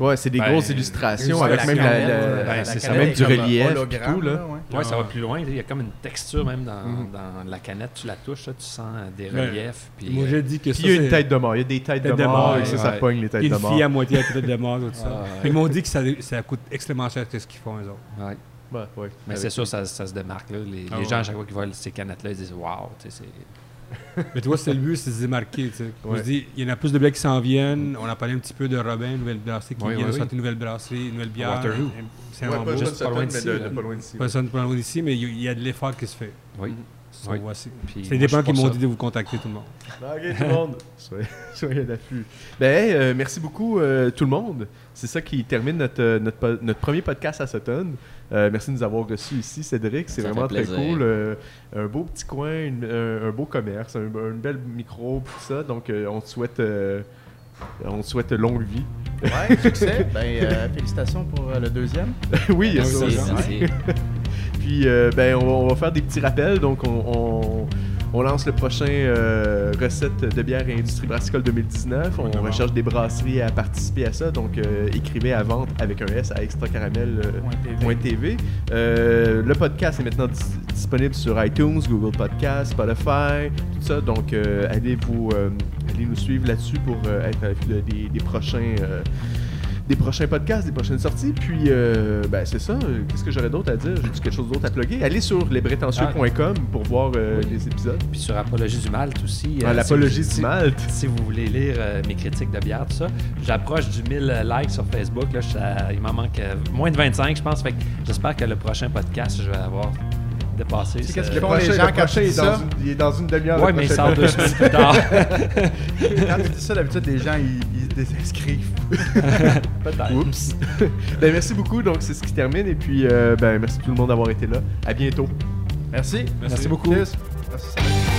Ouais, c'est des Ben, grosses illustrations avec même la, canette, la- ouais, la- ben, la c'est ça, canette, même du relief tout, là. ouais. Ouais, ça va Ah. plus loin. Il y a comme une texture même dans, Mhm. dans la canette. Tu la touches, là, tu sens euh, des reliefs. Puis, Moi, euh, j'ai dit que Puis ça. il y a une tête de mort, il y a des têtes de Tête de mort, et ça, ça pogne les têtes de une mort. fille à moitié à tête de mort, tout ça. Ah, Ils m'ont dit que ça, ça coûte extrêmement cher que ce qu'ils font, eux autres. ouais. Ouais, ouais. Mais Avec- c'est sûr, ça, ça se démarque. Là. Les, Ah les gens, à chaque fois qu'ils voient ces canettes-là, ils disent Waouh, tu sais, c'est. Mais tu vois, c'est le but, c'est de se démarquer. tu sais. On Ouais. se dit, il y en a plus de bières qui s'en viennent. On a parlé un petit peu de Robin, nouvelle brasserie qui Oui, vient de sortir une nouvelle brasserie, une nouvelle bière. Waterloo. C'est Ouais, vraiment pas juste pas loin d'ici, de, là. de pas loin d'ici. Pas ça pas loin d'ici, mais il y a- il y a de l'effort qui se fait. Oui. Oui. C'est moi, des gens qui m'ont dit de vous contacter, tout le monde. Ok, tout le monde. Soyez, soyez à l'affût. Ben, hey, euh, merci beaucoup, euh, tout le monde. C'est ça qui termine notre, euh, notre, po- notre premier podcast à Sutton. Euh, merci de nous avoir reçus ici, Cédric. C'est Ça vraiment très cool. Euh, un beau petit coin, une- un, un beau commerce, un, un bel micro, tout ça. Donc, euh, on te souhaite, euh, on te souhaite longue vie. Ouais, succès. Ben, euh, félicitations pour euh, le deuxième. oui, il y a ça. Puis, euh, ben, on va, on va faire des petits rappels. Donc, on, on- on lance le prochain euh, recette de bière et industrie brassicole 2019. On recherche des brasseries à participer à ça. Donc, euh, écrivez à vente avec un S à extracaramel.tv. Le podcast est maintenant dis- disponible sur iTunes, Google Podcast, Spotify, tout ça. Donc, allez vous, allez nous suivre là-dessus pour être à l'affût de- des, des prochains. Des prochains podcasts, des prochaines sorties. Puis, euh, ben, c'est ça. Qu'est-ce que j'aurais d'autre à dire? J'ai-tu quelque chose d'autre à plugger? Allez sur lesbrétentieux.com pour voir euh, Oui. les épisodes. Puis sur Apologie du Malte aussi. Ah, euh, L'apologie si du Malte. Si vous voulez lire mes critiques de bière, tout ça, j'approche du 1000 likes sur Facebook. Là, je il m'en manque moins de 25, je pense. Fait que j'espère que le prochain podcast, je vais avoir dépassé. Tu sais ce- qu'est-ce Le qu'ils font les gens le quand tu dis ça? une, il est dans une demi-heure. Ouais, le mais il sort deux semaines plus tard. Quand tu dis ça, d'habitude, les gens, ils, ils se désinscrivent. Peut-être. Oups. ben, merci beaucoup. Donc, c'est ce qui termine. Et puis, euh, ben, merci tout le monde d'avoir été là. À bientôt. Merci. Merci beaucoup. Yes. Merci, Samuel.